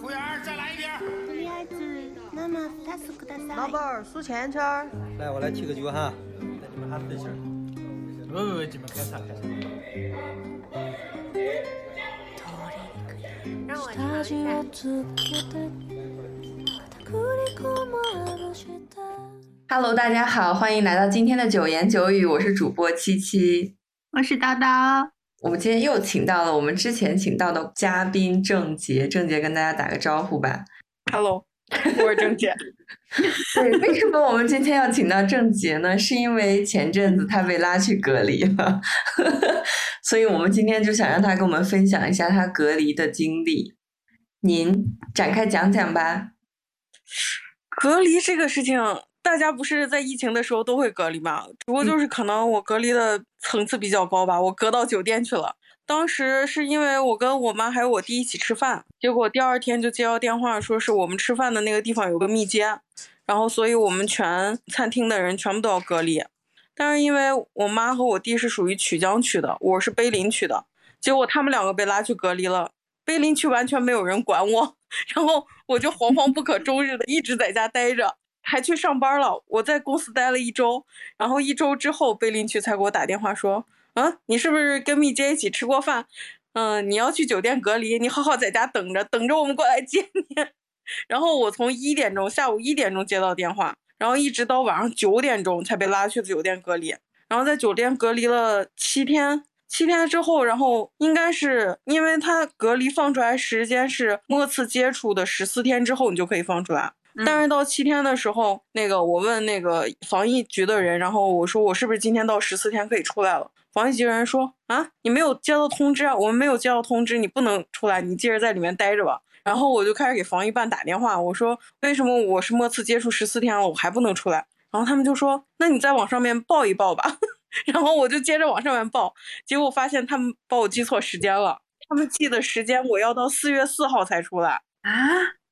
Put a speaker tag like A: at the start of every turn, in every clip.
A: 服务员，再来一瓶。
B: とりあえず生2つください。
C: 老板儿数钱圈儿。
D: 来，我来提个酒哈，带你们喊对气儿。
A: 喂喂喂，你们干啥干啥？
E: 让我尝一下。
F: Hello，大家好，欢迎来到今天的九言九语，我是主播七七。
B: 我是叨叨。
F: 我们今天又请到了我们之前请到的嘉宾郑杰，郑杰跟大家打个招呼吧。
E: Hello，我是郑杰。
F: 对，为什么我们今天要请到郑杰呢？是因为前阵子他被拉去隔离了，所以我们今天就想让他跟我们分享一下他隔离的经历。您展开讲讲吧。
E: 隔离这个事情，大家不是在疫情的时候都会隔离吗？只不过就是可能我隔离的层次比较高吧，我隔到酒店去了。当时是因为我跟我妈还有我弟一起吃饭，结果第二天就接到电话，说是我们吃饭的那个地方有个密接，然后所以我们全餐厅的人全部都要隔离。但是因为我妈和我弟是属于曲江区的，我是碑林区的，结果他们两个被拉去隔离了。碑林区完全没有人管我，然后我就惶惶不可终日的一直在家待着，还去上班了。我在公司待了一周，然后一周之后，碑林去才给我打电话说，啊，你是不是跟蜜姐一起吃过饭？嗯，你要去酒店隔离，你好好在家等着，等着我们过来接你。然后我从一点钟，下午一点钟接到电话，然后一直到晚上九点钟才被拉去酒店隔离，然后在酒店隔离了七天。七天之后，然后应该是因为他隔离放出来时间是末次接触的十四天之后，你就可以放出来。
B: 嗯
E: 但是到七天的时候，那个我问那个防疫局的人，然后我说我是不是今天到十四天可以出来了？防疫局的人说啊，你没有接到通知啊，我们没有接到通知，你不能出来，你接着在里面待着吧。然后我就开始给防疫办打电话，我说为什么我是末次接触十四天了，我还不能出来？然后他们就说，那你再往上面报一报吧。然后我就接着往上面报，结果发现他们把我记错时间了。他们记的时间我要到四月四号才出来，
B: 啊，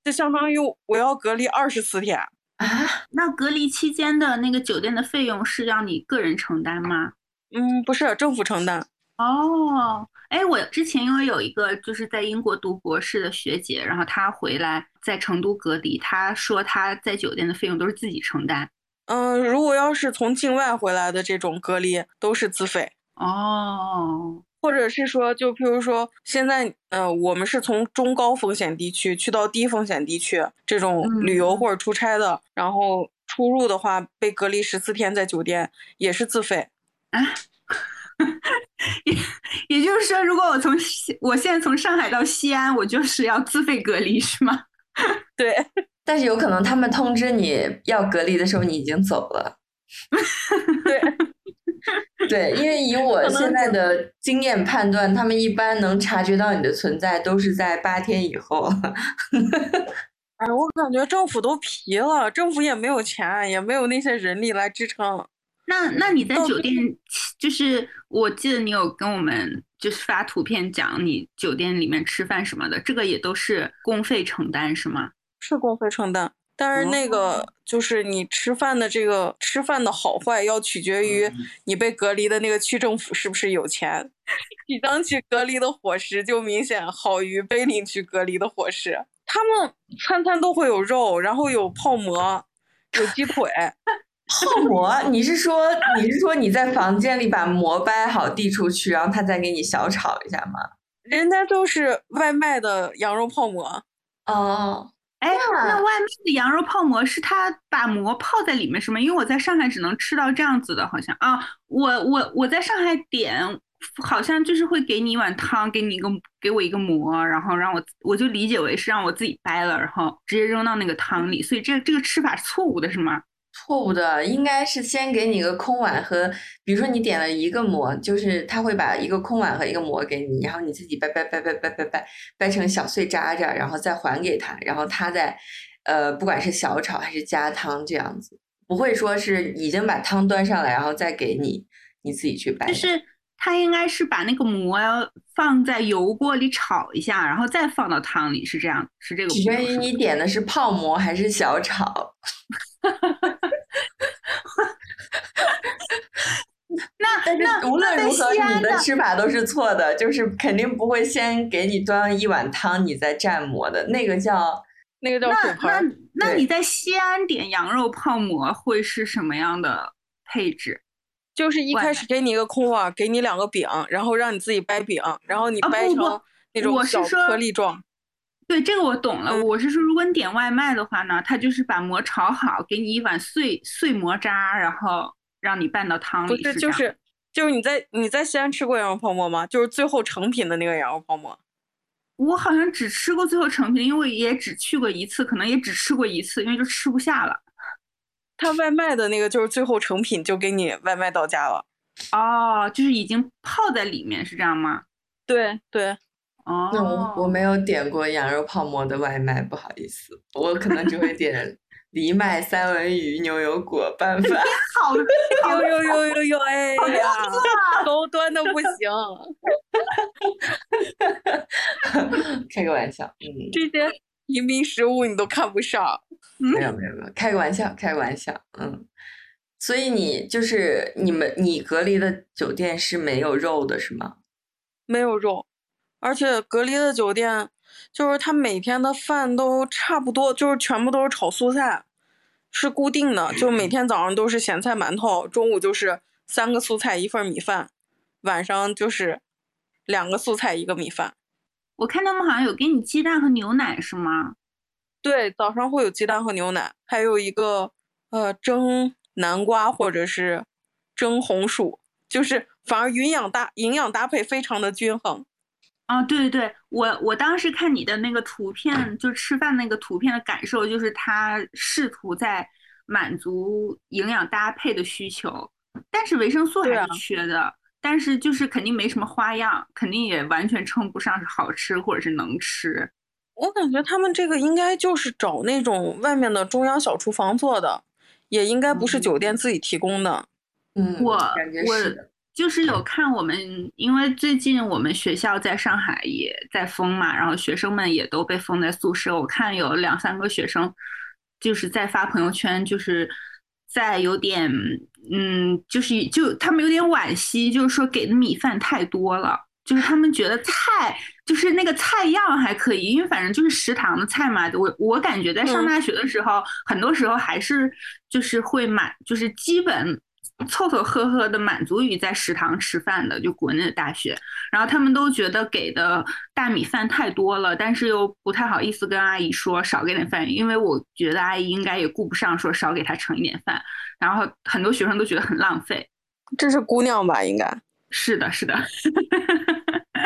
E: 就相当于我要隔离二十四天。
F: 啊，
B: 那隔离期间的那个酒店的费用是让你个人承担吗？
E: 嗯，不是政府承担。
B: 哦，哎，我之前因为有一个就是在英国读博士的学姐，然后她回来在成都隔离，她说她在酒店的费用都是自己承担。
E: 嗯，如果要是从境外回来的这种隔离，都是自费。
B: 哦，
E: 或者是说，就譬如说，现在，呃，我们是从中高风险地区去到低风险地区这种旅游或者出差的，然后出入的话，被隔离十四天在酒店也是自费。
B: 啊，也也就是说，如果我从西我现在从上海到西安，我就是要自费隔离，是吗？
E: 对，
F: 但是有可能他们通知你要隔离的时候，你已经走了。
E: 对，
F: 对，因为以我现在的经验判断，他们一般能察觉到你的存在都是在八天以后。
E: 哎，我感觉政府都皮了，政府也没有钱，也没有那些人力来支撑。
B: 那那你在酒店，就是我记得你有跟我们就是发图片讲你酒店里面吃饭什么的，这个也都是公费承担是吗？
E: 是公费承担，但是那个就是你吃饭的这个吃饭的好坏，要取决于你被隔离的那个区政府是不是有钱。曲江区隔离的伙食就明显好于碑林区隔离的伙食，他们餐餐都会有肉，然后有泡馍，有鸡腿。
F: 泡馍，你是说你是说你在房间里把馍掰好递出去，然后他再给你小炒一下吗？
E: 人家都是外卖的羊肉泡馍，
F: 哦，
B: 哎，那外面的羊肉泡馍是他把馍泡在里面是吗？因为我在上海只能吃到这样子的，好像啊，我我我在上海点，好像就是会给你一碗汤，给你一个给我一个馍，然后让我我就理解为是让我自己掰了，然后直接扔到那个汤里，所以这这个吃法是错误的，是吗？
F: 错误的，应该是先给你个空碗和，比如说你点了一个馍，就是他会把一个空碗和一个馍给你，然后你自己掰掰掰掰掰掰掰掰成小碎渣渣，然后再还给他，然后他再，呃，不管是小炒还是加汤这样子，不会说是已经把汤端上来，然后再给你，你自己去掰。
B: 就是他应该是把那个馍放在油锅里炒一下，然后再放到汤里，是这样，是这个。
F: 取决于你点的是泡馍还是小炒。
B: 那
F: 但是
B: 那
F: 无论如何，你的
B: 的
F: 吃法都是错的，就是肯定不会先给你端一碗汤，你再蘸馍的，那个叫
E: 那个叫
B: 那那
E: 手盆儿。
F: 对
B: 那你在西安点羊肉泡馍会是什么样的配置？
E: 就是一开始给你一个空碗，给你两个饼，然后让你自己掰饼，然后你掰成那种小颗粒状。
B: 对，这个我懂了。
E: 嗯
B: 我是说，如果你点外卖的话呢，他就是把馍炒好，给你一碗碎碎馍渣，然后让你拌到汤里。
E: 不是，
B: 这样
E: 就是就是你在你在西安吃过羊肉泡馍吗？就是最后成品的那个羊肉泡馍。
B: 我好像只吃过最后成品，因为也只去过一次，可能也只吃过一次，因为就吃不下了。
E: 他外卖的那个就是最后成品就给你外卖到家了。
B: 哦，就是已经泡在里面，是这样吗？
E: 对对，
B: 哦，
F: 那我我没有点过羊肉泡馍的外卖，不好意思，我可能只会点 藜麦三文鱼牛油果拌饭。
B: 好
E: 呦呦呦呦呦，哎呀，高端的不行，
F: 开个玩笑，嗯，
E: 这些平民食物你都看不上。
F: 没有没有没有，开个玩笑，开个玩笑，嗯。所以你就是你们你隔离的酒店是没有肉的是吗？
E: 没有肉，而且隔离的酒店就是他每天的饭都差不多，就是全部都是炒素菜，是固定的，就每天早上都是咸菜馒头，中午就是三个素菜一份米饭，晚上就是两个素菜一个米饭。
B: 我看他们好像有给你鸡蛋和牛奶，是吗？
E: 对，早上会有鸡蛋和牛奶，还有一个呃蒸南瓜或者是蒸红薯，就是反而营养搭营养搭配非常的均衡。
B: 啊，对对对，我我当时看你的那个图片，就吃饭那个图片的感受，就是他试图在满足营养搭配的需求，但是维生素还是缺的，但是就是肯定没什么花样，肯定也完全称不上是好吃或者是能吃。
E: 我感觉他们这个应该就是找那种外面的中央小厨房做的，也应该不是酒店自己提供的。
F: 嗯，
B: 我我。就是有看我们，因为最近我们学校在上海也在封嘛，然后学生们也都被封在宿舍。我看有两三个学生就是在发朋友圈，就是在有点嗯，就是就他们有点惋惜，就是说给的米饭太多了，就是他们觉得菜就是那个菜样还可以，因为反正就是食堂的菜嘛。我我感觉在上
E: 嗯
B: 大学的时候，很多时候还是就是会满，就是基本凑凑合合的满足于在食堂吃饭的，就国内的大学。然后他们都觉得给的大米饭太多了，但是又不太好意思跟阿姨说少给点饭，因为我觉得阿姨应该也顾不上说少给她盛一点饭。然后很多学生都觉得很浪费。
E: 这是姑娘吧？应该，
B: 是的，是的，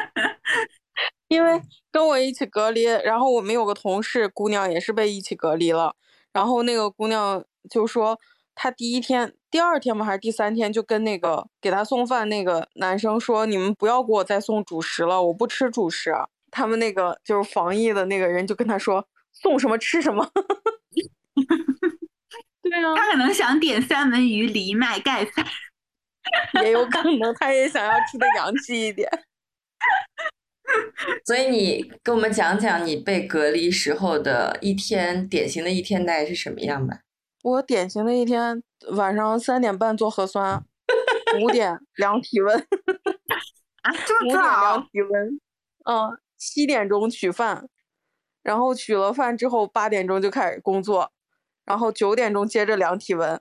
E: 因为跟我一起隔离，然后我们有个同事姑娘也是被一起隔离了，然后那个姑娘就说，她第一天、第二天嘛还是第三天，就跟那个给她送饭那个男生说，你们不要给我再送主食了，我不吃主食。他们那个就是防疫的那个人就跟他说，送什么吃什么。对啊，
B: 他可能想点三文鱼、藜麦盖饭。
E: 也有可能他也想要吃的洋气一点。
F: 所以你跟我们讲讲你被隔离时候的一天，典型的一天大概是什么样吧？
E: 我典型的一天，晚上三点半做核酸，五点量体温，
B: 啊，这么
E: 五点量？体温，嗯，七点钟取饭，然后取了饭之后八点钟就开始工作，然后九点钟接着量体温，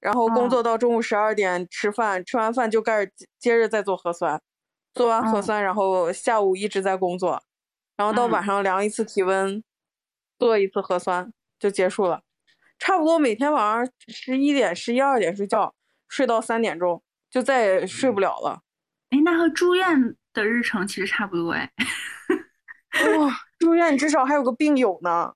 E: 然后工
B: 哦
E: 作到中午十二点吃饭，吃完饭就开始接接着再做核酸，做完核
B: 嗯
E: 酸，然后下午一直在工作，然后到
B: 嗯
E: 晚上量一次体温，做一次核酸就结束了。差不多每天晚上十一点、十一二点睡觉，睡到三点钟，就再也睡不了了。
B: 哎，那和住院的日程其实差不多哎。
E: 哇，住院至少还有个病友呢，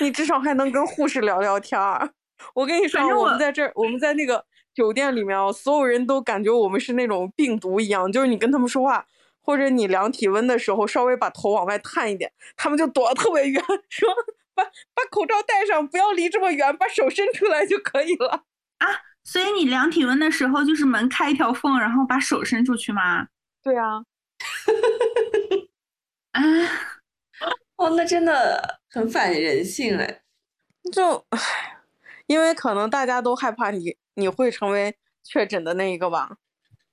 E: 你至少还能跟护士聊聊天儿。我跟你说
B: 我
E: 我们在这儿，我们在那个酒店里面哦，所有人都感觉我们是那种病毒一样，就是你跟他们说话，或者你量体温的时候，稍微把头往外探一点，他们就躲得特别远，说把把口罩戴上，不要离这么远，把手伸出来就可以了啊。
B: 所以你量体温的时候，就是门开一条缝，然后把手伸出去吗？
E: 对啊，
B: 啊，
F: 哦，那真的很反人性哎。
E: 就唉，因为可能大家都害怕你你会成为确诊的那一个吧。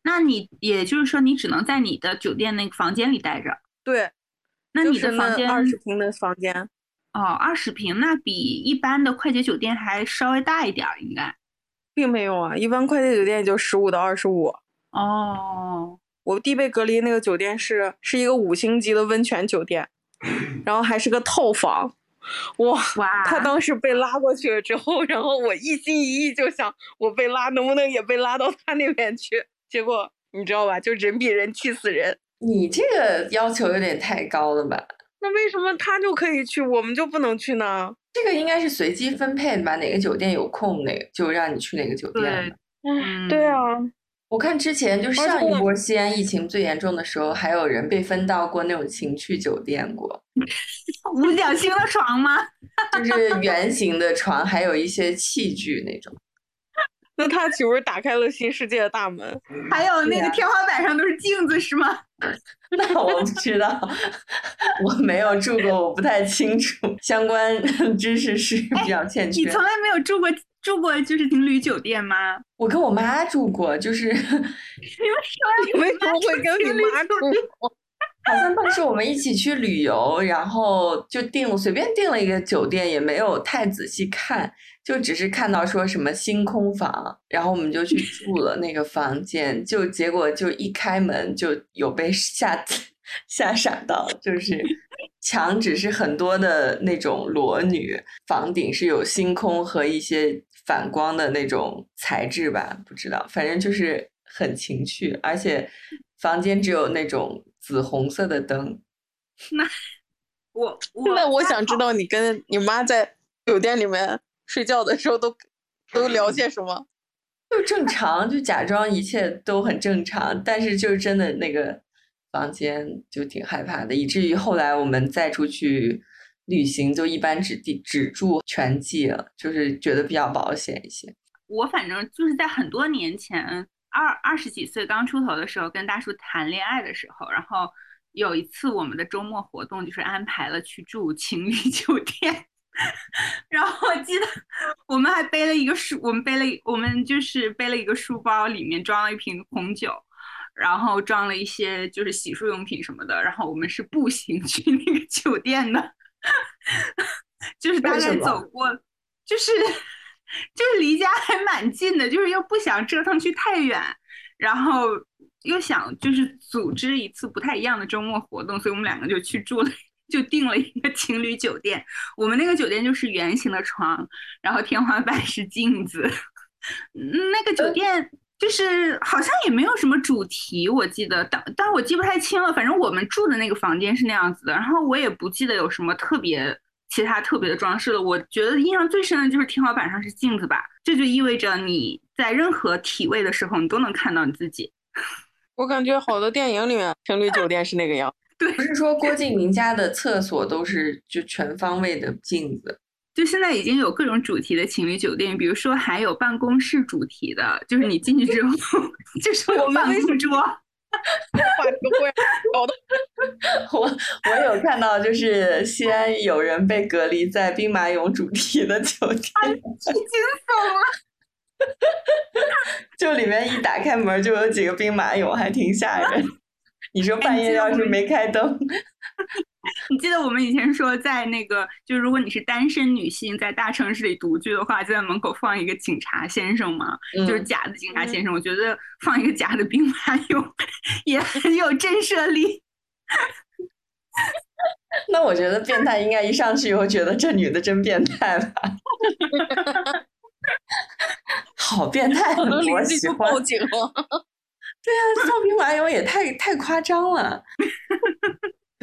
B: 那你也就是说，你只能在你的酒店那个房间里待着。
E: 对，
B: 那你的房间
E: 二十平的房间。
B: 哦，二十平，那比一般的快捷酒店还稍微大一点儿，应该。
E: 并没有啊，一般快捷酒店也就十五到二十五。
B: 哦，
E: 我弟被隔离那个酒店是是一个五星级的温泉酒店，然后还是个套房。哇
B: 哇！
E: 他当时被拉过去了之后，然后我一心一意就想，我被拉能不能也被拉到他那边去？结果你知道吧，就人比人气死人。
F: 你这个要求有点太高了吧？
E: 那为什么他就可以去，我们就不能去呢？
F: 这个应该是随机分配的吧？哪个酒店有空，哪个就让你去哪个酒店。
E: 嗯，对啊。
F: 我看之前就上一波西安疫情最严重的时候，还有人被分到过那种情趣酒店过。
B: 五角星的床吗？
F: 就是圆形的床，还有一些器具那种。
E: 那他岂不是打开了新世界的大门？
B: 还有那个天花板上都是镜子是吗？
F: 那我不知道，我没有住过，我不太清楚相关知识是比较欠缺。
B: 你从来没有住过住过就是情侣酒店吗？
F: 我跟我妈住过，就是你们说
E: 你为什么会跟你妈住？
F: 好像当时我们一起去旅游，然后就订随便订了一个酒店，也没有太仔细看。就只是看到说什么星空房，然后我们就去住了那个房间，就结果就一开门就有被吓 吓傻到，就是墙纸是很多的那种裸女，房顶是有星空和一些反光的那种材质吧，不知道，反正就是很情趣，而且房间只有那种紫红色的灯。
B: 那我
E: 那我想知道你跟你妈在酒店里面。睡觉的时候都都聊些什么？
F: 就正常，就假装一切都很正常，但是就是真的那个房间就挺害怕的，以至于后来我们再出去旅行，就一般只地只住全季了，就是觉得比较保险一些。
B: 我反正就是在很多年前，二二十几岁刚出头的时候，跟大叔谈恋爱的时候，然后有一次我们的周末活动就是安排了去住情侣 酒店。然后我记得我们还背了一个书，我们背了，我们就是背了一个书包，里面装了一瓶红酒，然后装了一些就是洗漱用品什么的。然后我们是步行去那个酒店的，就是大概走过，就是 就是离家还蛮近的，就是又不想折腾去太远，然后又想就是组织一次不太一样的周末活动，所以我们两个就去住了。就订了一个情侣酒店，我们那个酒店就是圆形的床，然后天花板是镜子。那个酒店就是好像也没有什么主题，我记得，但但我记不太清了。反正我们住的那个房间是那样子的，然后我也不记得有什么特别其他特别的装饰了。我觉得印象最深的就是天花板上是镜子吧，这就意味着你在任何体位的时候，你都能看到你自己。
E: 我感觉好多电影里面情侣酒店是那个样。
F: 对不是说郭敬明家的厕所都是就全方位的镜子，
B: 就现在已经有各种主题的情侣酒店，比如说还有办公室主题的，就是你进去之后就是
E: 我们
B: 办公桌。
F: 我我有看到，就是西安有人被隔离在兵马俑主题的酒店，太惊
B: 悚了。
F: 就里面一打开门就有几个兵马俑，还挺吓人。你说半夜要是没开灯，
B: 你记得我们以前说，在那个，就如果你是单身女性，在大城市里独居的话，就在门口放一个警察先生嘛，就是假的警察先生。我觉得放一个假的兵马俑 也很有震慑力。
F: 那我觉得变态应该一上去以后觉得这女的真变态吧？好变态，我喜欢。
E: 报警了。
F: 对呀，放兵马俑也太太夸张了，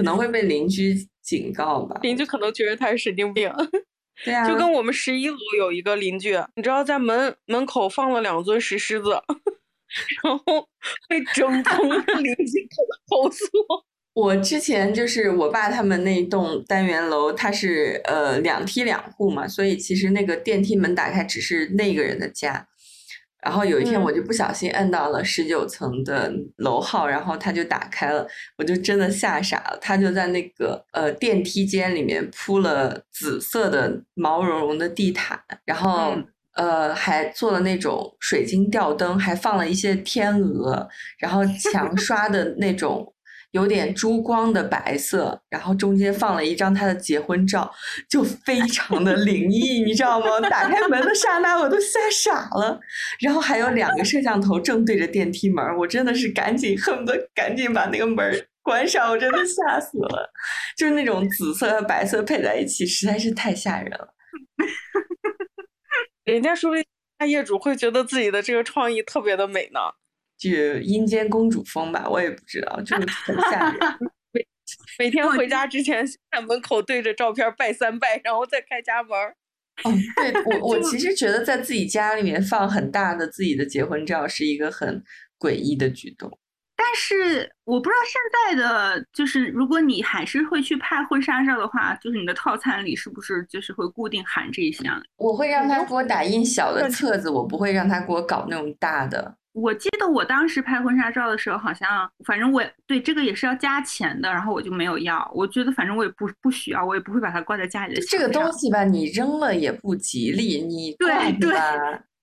F: 可能会被邻居警告吧。
E: 邻居可能觉得他是神经病。
F: 对啊，
E: 就跟我们十一楼有一个邻居，你知道在门门口放了两尊石狮子，然后被整 栋邻居投诉。
F: 我之前就是我爸他们那栋单元楼，它是呃两梯两户嘛，所以其实那个电梯门打开只是那个人的家。然后有一天我就不小心摁到了十九层的楼号，然后它就打开了，我就真的吓傻了。它就在那个呃电梯间里面铺了紫色的毛茸茸的地毯，然后呃，还做了那种水晶吊灯，还放了一些天鹅，然后 墙刷的那种有点珠光的白色，然后中间放了一张他的结婚照，就非常的灵异，你知道吗？打开门的刹那，我都吓傻了。然后还有两个摄像头正对着电梯门，我真的是赶紧恨不得赶紧把那个门关上，我真的吓死了。就是那种紫色和白色配在一起，实在是太吓人了。
E: 人家说不定业主会觉得自己的这个创意特别的美呢，
F: 就阴间公主风吧，我也不知道，就是很吓人。
E: 每每天回家之前在门口对着照片拜三拜，然后再开家门。
F: 哦，对我 我其实觉得在自己家里面放很大的自己的结婚照是一个很诡异的举动。
B: 但是我不知道现在的就是，如果你还是会去拍婚纱照的话，就是你的套餐里是不是就是会固定含这一项？
F: 我会让他给我打印小的册子，我不会让他给我搞那种大的。
B: 我记得我当时拍婚纱照的时候，好像反正我对这个也是要加钱的，然后我就没有要。我觉得反正我也不不需要，我也不会把它挂在家里的。
F: 这个东西吧，你扔了也不吉利，你
B: 对对。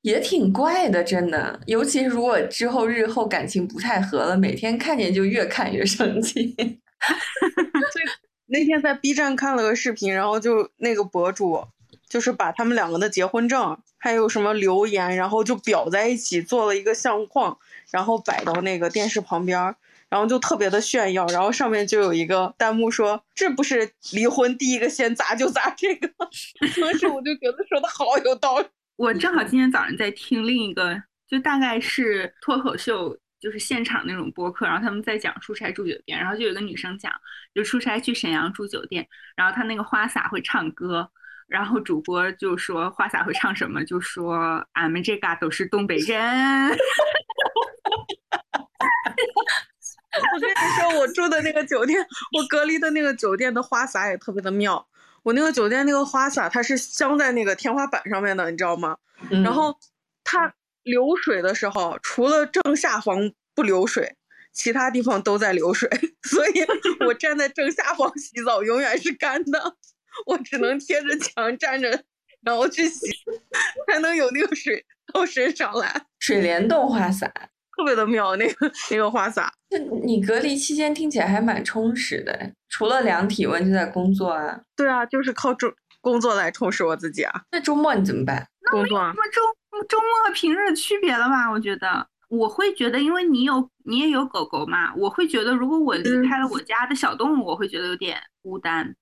F: 也挺怪的，真的，尤其是如果之后日后感情不太合了，每天看见就越看越生气。
E: 那天在 B 站看了个视频，然后就那个博主就是把他们两个的结婚证还有什么留言，然后就裱在一起做了一个相框，然后摆到那个电视旁边，然后就特别的炫耀，然后上面就有一个弹幕说：“这不是离婚第一个先砸就砸这个。”当时我就觉得说的好有道理。
B: 我正好今天早上在听另一个，就大概是脱口秀，就是现场那种播客，然后他们在讲出差住酒店，然后就有个女生讲，就出差去沈阳住酒店，然后她那个花洒会唱歌，然后主播就说花洒会唱什么，就说俺们这嘎都是东北人。
E: 我跟你说，我住的那个酒店，我隔离的那个酒店的花洒也特别的妙。我那个酒店那个花洒，它是镶在那个天花板上面的，你知道吗？然后它流水的时候，除了正下方不流水，其他地方都在流水，所以我站在正下方洗澡永远是干的，我只能贴着墙站着，然后去洗，才能有那个水到身上来。
F: 水帘洞花洒。
E: 特别的妙，那个那个花洒。
F: 那你隔离期间听起来还蛮充实的，除了量体温就在工作啊？
E: 对啊，就是靠周工作来充实我自己啊。
F: 那周末你怎么办？
E: 工作啊。
B: 那周周末和平日的区别了吧？我觉得，我会觉得，因为你有你也有狗狗嘛，我会觉得，如果我离开了我家的小动物，我会觉得有点孤单。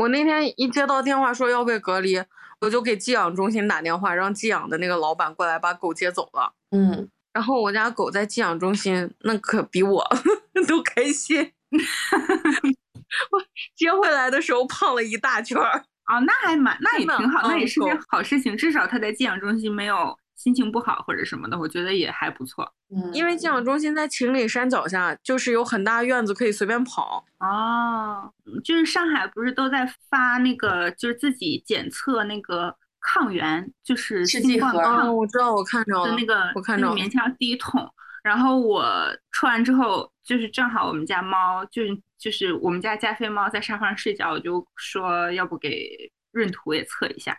E: 我那天一接到电话说要被隔离，我就给寄养中心打电话，让寄养的那个老板过来把狗接走了。
F: 嗯。
E: 然后我家狗在寄养中心，那可比我 都开心。我接回来的时候胖了一大圈儿。
B: 哦，那还蛮，那也挺好，那也是件好事情。至少它在寄养中心没有心情不好或者什么的，我觉得也还不错。
F: 嗯，
E: 因为寄养中心在秦岭山脚下，就是有很大院子可以随便跑。
B: 哦，就是上海不是都在发那个，就是自己检测那个。抗原就是新冠抗，
E: 我知道，我看着
B: 了那个，
E: 我看着
B: 棉签第一桶。然后我出完之后，就是正好我们家猫，就是就是我们家加菲猫在沙发上睡觉，我就说要不给闰土也测一下。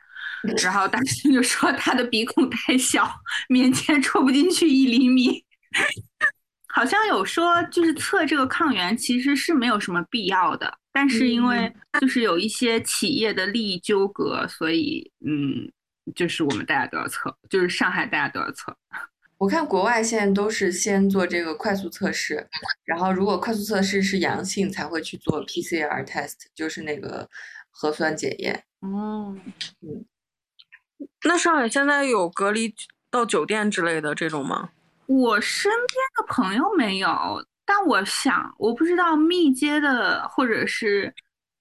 B: 然后大师就说他的鼻孔太小，棉签戳不进去一厘米。好像有说就是测这个抗原其实是没有什么必要的。但是因为就是有一些企业的利益纠葛，所以嗯，就是我们大家都要测，就是上海大家都要测。
F: 我看国外现在都是先做这个快速测试，然后如果快速测试是阳性，才会去做 PCR test，就是那个核酸检验。
B: 哦，
F: 嗯，
E: 那上海现在有隔离到酒店之类的这种吗？
B: 我身边的朋友没有。但我想，我不知道密接的，或者是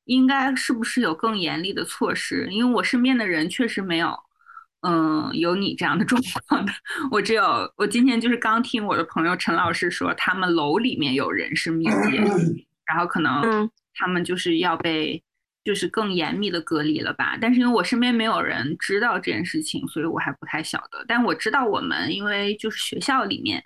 B: 应该是不是有更严厉的措施？因为我身边的人确实没有，嗯，有你这样的状况的。我只有我今天就是刚听我的朋友陈老师说，他们楼里面有人是密接，然后可能他们就是要被就是更严密的隔离了吧。但是因为我身边没有人知道这件事情，所以我还不太晓得。但我知道我们因为就是学校里面，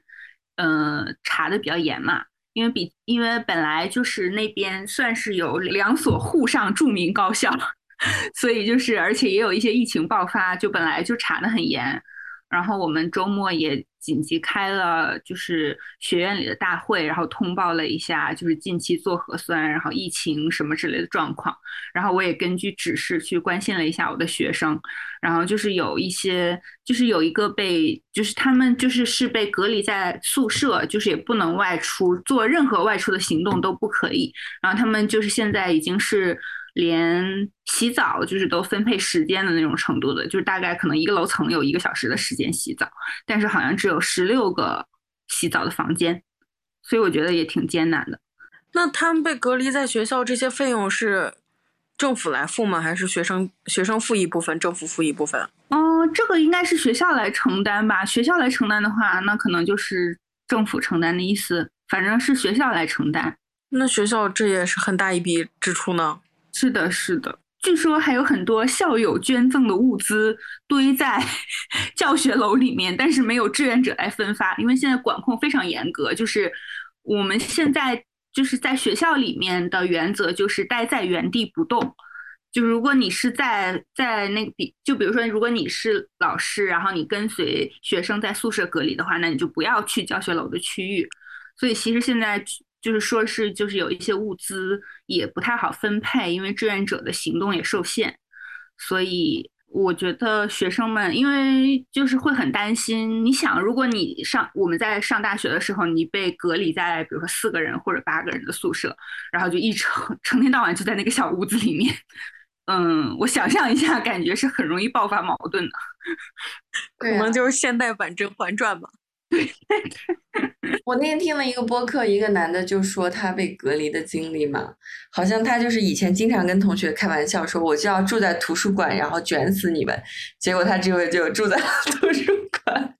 B: 嗯，查的比较严嘛。因为比因为本来就是那边算是有两所沪上著名高校，所以就是而且也有一些疫情爆发，就本来就查的很严，然后我们周末也紧急开了就是学院里的大会，然后通报了一下就是近期做核酸，然后疫情什么之类的状况。然后我也根据指示去关心了一下我的学生，然后就是有一些就是有一个被就是他们就是是被隔离在宿舍，就是也不能外出，做任何外出的行动都不可以。然后他们就是现在已经是。连洗澡就是都分配时间的那种程度的，就是大概可能一个楼层有一个小时的时间洗澡，但是好像只有十六个洗澡的房间，所以我觉得也挺艰难的。
E: 那他们被隔离在学校，这些费用是政府来付吗？还是学生学生付一部分，政府付一部分？
B: 哦，这个应该是学校来承担吧。学校来承担的话，那可能就是政府承担的意思。反正是学校来承担。
E: 那学校这也是很大一笔支出呢。
B: 是的，是的。据说还有很多校友捐赠的物资堆在 教学楼里面，但是没有志愿者来分发，因为现在管控非常严格。就是我们现在就是在学校里面的原则就是待在原地不动。就如果你是在在那个比，就比如说如果你是老师，然后你跟随学生在宿舍隔离的话，那你就不要去教学楼的区域。所以其实现在。就是说，是就是有一些物资也不太好分配，因为志愿者的行动也受限，所以我觉得学生们因为就是会很担心。你想，如果你上我们在上大学的时候，你被隔离在比如说四个人或者八个人的宿舍，然后就一成成天到晚就在那个小屋子里面，嗯，我想象一下，感觉是很容易爆发矛盾的，
E: 可能就是现代版《甄嬛传》吧。
F: 我那天听了一个播客，一个男的就说他被隔离的经历嘛，好像他就是以前经常跟同学开玩笑说，我就要住在图书馆，然后卷死你们。结果他这回就住在 图书馆，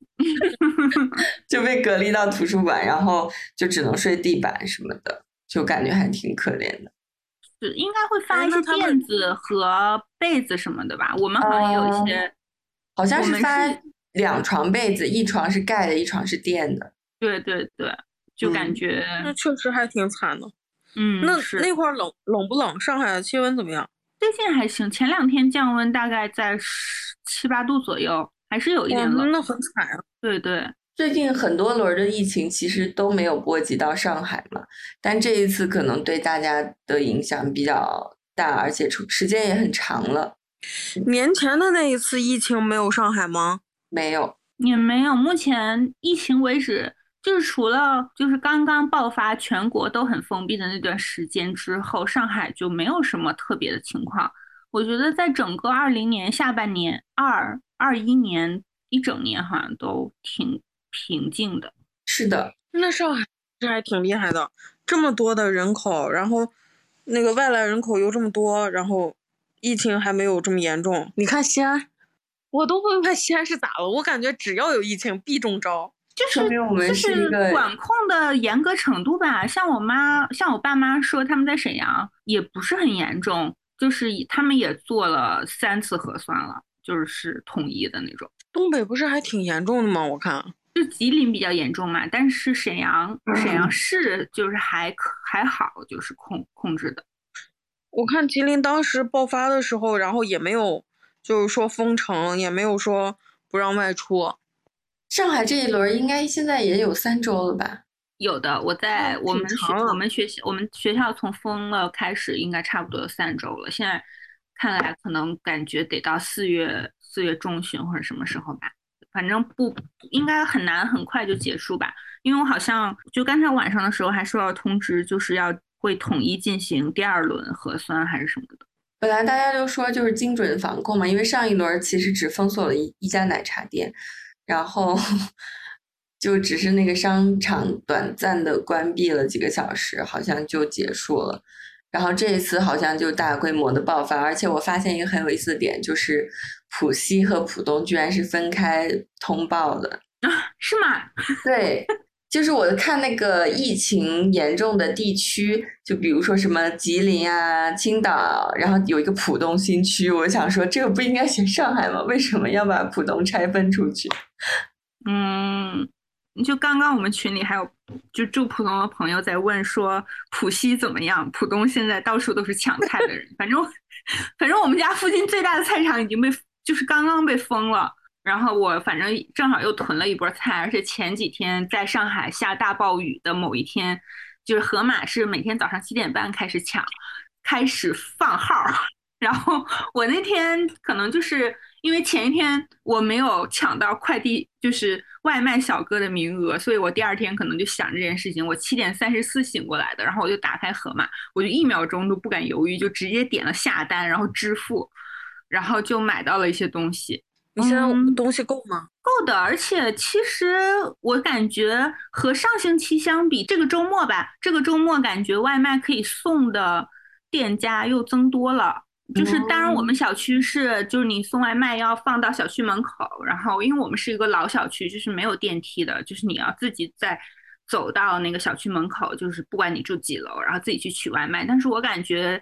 F: 就被隔离到图书馆，然后就只能睡地板什么的，就感觉还挺可怜的。
B: 是应该会发一些垫子和被子什么的吧？我们好像有一些，
F: 好像是发。两床被子，一床是盖的，一床是垫的。
B: 对对对，就感觉
E: 那确实还挺惨的。
B: 嗯，
E: 那那块冷冷不冷？上海的气温怎么样？
B: 最近还行，前两天降温大概在十七八度左右，还是有一点冷。
E: 那很惨啊。
B: 对对，
F: 最近很多轮的疫情其实都没有波及到上海嘛，但这一次可能对大家的影响比较大，而且时间也很长了。
E: 年前的那一次疫情没有上海吗？
F: 没有，
B: 也没有。目前疫情为止，就是除了就是刚刚爆发，全国都很封闭的那段时间之后，上海就没有什么特别的情况。我觉得在整个二零年下半年、二二一年一整年，好像都挺平静的。
F: 是的，
E: 那上海这还挺厉害的，这么多的人口，然后那个外来人口又这么多，然后疫情还没有这么严重。你看西安。我都问问西安是咋了？我感觉只要有疫情必中招，
B: 就是就是管控的严格程度吧。像我妈，像我爸妈说他们在沈阳也不是很严重，就是他们也做了三次核酸了，就是统一的那种。
E: 东北不是还挺严重的吗？我看
B: 就吉林比较严重嘛，但是沈阳沈阳市就是还可还好，就是控控制的。
E: 我看吉林当时爆发的时候，然后也没有。就是说封城也没有说不让外出。
F: 上海这一轮应该现在也有三周了吧？
B: 有的，我在我们学我们学校我们学校从封了开始，应该差不多有三周了。现在看来可能感觉得到四月四月中旬或者什么时候吧。反正不应该很难很快就结束吧，因为我好像就刚才晚上的时候还收到通知，就是要会统一进行第二轮核酸还是什么的。
F: 本来大家都说就是精准防控嘛，因为上一轮其实只封锁了一一家奶茶店，然后就只是那个商场短暂的关闭了几个小时，好像就结束了。然后这一次好像就大规模的爆发，而且我发现一个很有意思的点，就是浦西和浦东居然是分开通报的
B: 啊？是吗？
F: 对。就是我看那个疫情严重的地区，就比如说什么吉林啊、青岛，然后有一个浦东新区，我想说这个不应该选上海吗？为什么要把浦东拆分出去？
B: 嗯，就刚刚我们群里还有就住浦东的朋友在问说浦西怎么样？浦东现在到处都是抢菜的人，反正 反正我们家附近最大的菜场已经被就是刚刚被封了。然后我反正正好又囤了一波菜，而且前几天在上海下大暴雨的某一天，就是盒马是每天早上七点半开始抢，开始放号，然后我那天可能就是因为前一天我没有抢到快递，就是外卖小哥的名额，所以我第二天可能就想这件事情。我七点三十四醒过来的，然后我就打开盒马，我就一秒钟都不敢犹豫，就直接点了下单，然后支付，然后就买到了一些东西。
E: 你现在
B: 嗯
E: 东西够吗？
B: 够的，而且其实我感觉和上星期相比，这个周末吧，这个周末感觉外卖可以送的店家又增多了。就是当然，我们小区是就是你送外卖要放到小区门口，然后因为我们是一个老小区，就是没有电梯的，就是你要自己再走到那个小区门口，就是不管你住几楼，然后自己去取外卖。但是我感觉。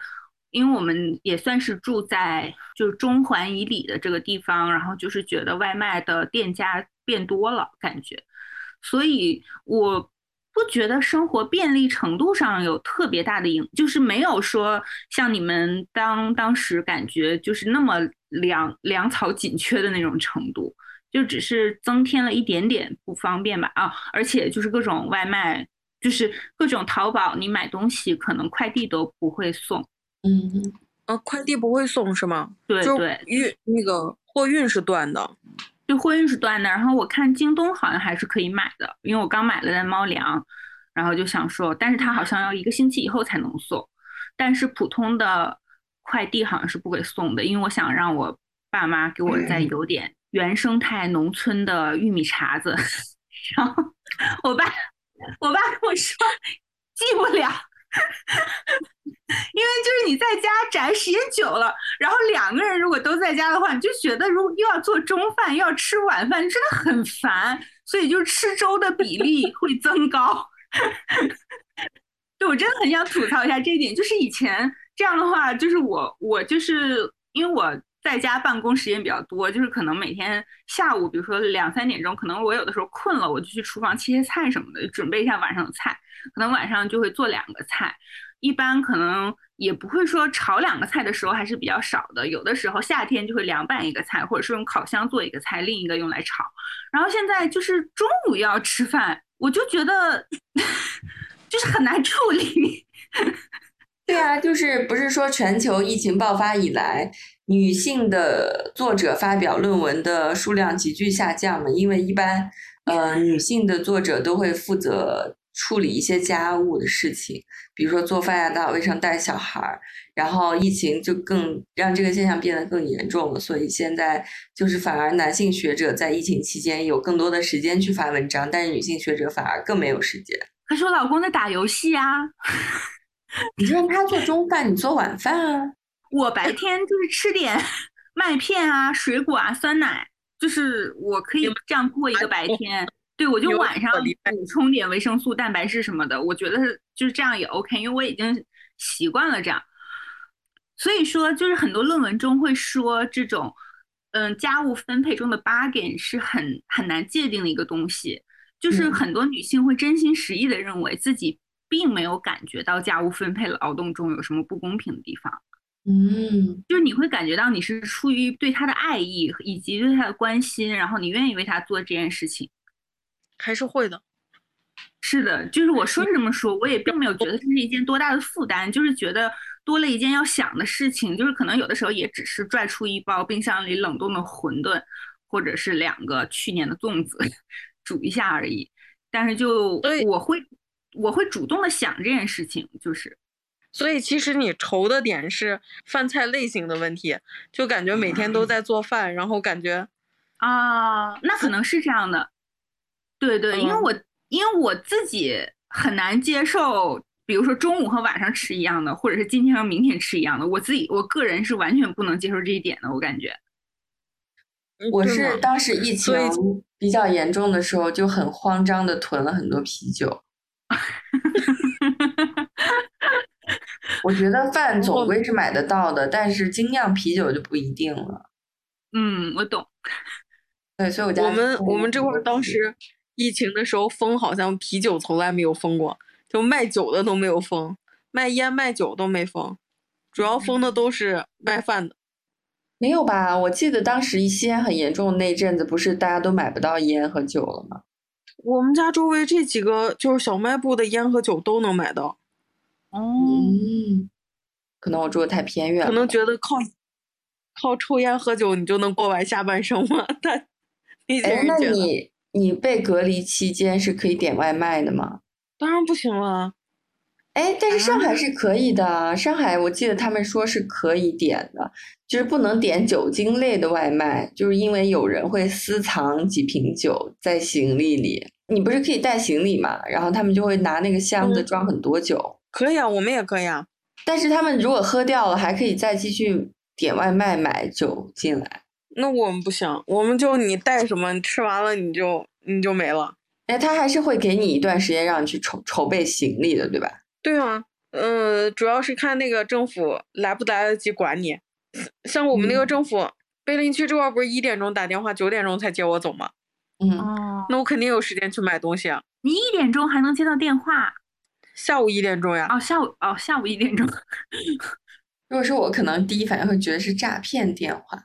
B: 因为我们也算是住在就是中环以里的这个地方，然后就是觉得外卖的店家变多了，感觉，所以我不觉得生活便利程度上有特别大的影，就是没有说像你们当当时感觉就是那么粮粮草紧缺的那种程度，就只是增添了一点点不方便吧啊，而且就是各种外卖，就是各种淘宝，你买东西可能快递都不会送。
F: 嗯，
E: 啊，快递不会送是吗？就
B: 对对，
E: 运那个货运是断的。
B: 就货运是断的，然后我看京东好像还是可以买的，因为我刚买了袋猫粮，然后就想说，但是它好像要一个星期以后才能送，但是普通的快递好像是不给送的，因为我想让我爸妈给我再邮点原生态农村的玉米碴子，然后我爸我爸跟我说寄不了。因为就是你在家宅时间久了，然后两个人如果都在家的话，你就觉得如果又要做中饭又要吃晚饭，真的很烦，所以就是吃粥的比例会增高。对我真的很想吐槽一下这一点，就是以前这样的话，就是我我就是因为我在家办公时间比较多，就是可能每天下午，比如说两三点钟，可能我有的时候困了，我就去厨房切切菜什么的，准备一下晚上的菜，可能晚上就会做两个菜。一般可能也不会说炒两个菜的时候还是比较少的，有的时候夏天就会凉拌一个菜，或者是用烤箱做一个菜，另一个用来炒。然后现在就是中午要吃饭，我就觉得 就是很难处理。
F: 对啊，就是不是说全球疫情爆发以来，女性的作者发表论文的数量急剧下降嘛？因为一般呃女性的作者都会负责。处理一些家务的事情，比如说做饭呀、打扫卫生、带小孩儿，然后疫情就更让这个现象变得更严重了。所以现在就是反而男性学者在疫情期间有更多的时间去发文章，但是女性学者反而更没有时间。
B: 可是我老公在打游戏啊，
F: 你就让他做中饭，你做晚饭啊。
B: 我白天就是吃点麦片啊、水果啊、酸奶，就是我可以这样过一个白天。对，我就晚上补充点维生素、蛋白质什么的，我觉得就是这样也 OK，因为我已经习惯了这样。所以说，就是很多论文中会说这种，嗯，家务分配中的 bargain 是很很难界定的一个东西，就是很多女性会真心实意的认为自己并没有感觉到家务分配劳动中有什么不公平的地方。
F: 嗯，
B: 就是你会感觉到你是出于对他的爱意以及对他的关心，然后你愿意为他做这件事情。
E: 还是会的，
B: 是的，就是我说是这么说，我也并没有觉得这是一件多大的负担，就是觉得多了一件要想的事情，就是可能有的时候也只是拽出一包冰箱里冷冻的馄饨，或者是两个去年的粽子 煮一下而已。但是就我会我会主动的想这件事情，就是。
E: 所以其实你愁的点是饭菜类型的问题，就感觉每天都在做饭，然后感觉
B: 啊，那可能是这样的。对对，因为我因为我自己很难接受，比如说中午和晚上吃一样的，或者是今天和明天吃一样的，我自己我个人是完全不能接受这一点的，我感觉。
F: 我是当时疫情比较严重的时候，就很慌张的囤了很多啤酒。我觉得饭 总归是买得到的，但是精酿啤酒就不一定了。
B: 嗯，我懂。
F: 对，所以我家
E: 我们我们这块当时。疫情的时候封，好像啤酒从来没有封过，就卖酒的都没有封，卖烟卖酒都没封，主要封的都是卖饭的。
F: 没有吧？我记得当时西安很严重的那阵子，不是大家都买不到烟和酒了吗？
E: 我们家周围这几个就是小卖部的烟和酒都能买到。
B: 哦，
F: 嗯，可能我住的太偏远了。
E: 可能觉得靠靠抽烟喝酒你就能过完下半生吗？但那些
F: 哎，那
E: 人觉得
F: 你你被隔离期间是可以点外卖的吗？
E: 当然不行了。
F: 哎，但是上海是可以的，上海我记得他们说是可以点的，就是不能点酒精类的外卖，就是因为有人会私藏几瓶酒在行李里。你不是可以带行李嘛？然后他们就会拿那个箱子
E: 嗯
F: 装很多酒，
E: 可以啊，我们也可以啊。
F: 但是他们如果喝掉了，还可以再继续点外卖买酒进来。
E: 那我们不行，我们就你带什么，你吃完了你就你就没了。
F: 哎，他还是会给你一段时间让你去筹筹备行李的，对吧？
E: 对啊，嗯、主要是看那个政府来不来得及管你。像我们那个
F: 嗯
E: 政府，碑林区这块儿不是一点钟打电话，九点钟才接我走吗？
F: 嗯，
B: 哦，
E: 那我肯定有时间去买东西啊。
B: 你一点钟还能接到电话？
E: 下午一点钟呀，
B: 哦，下午哦，下午一点钟。
F: 如果是我，可能第一反应会觉得是诈骗电话。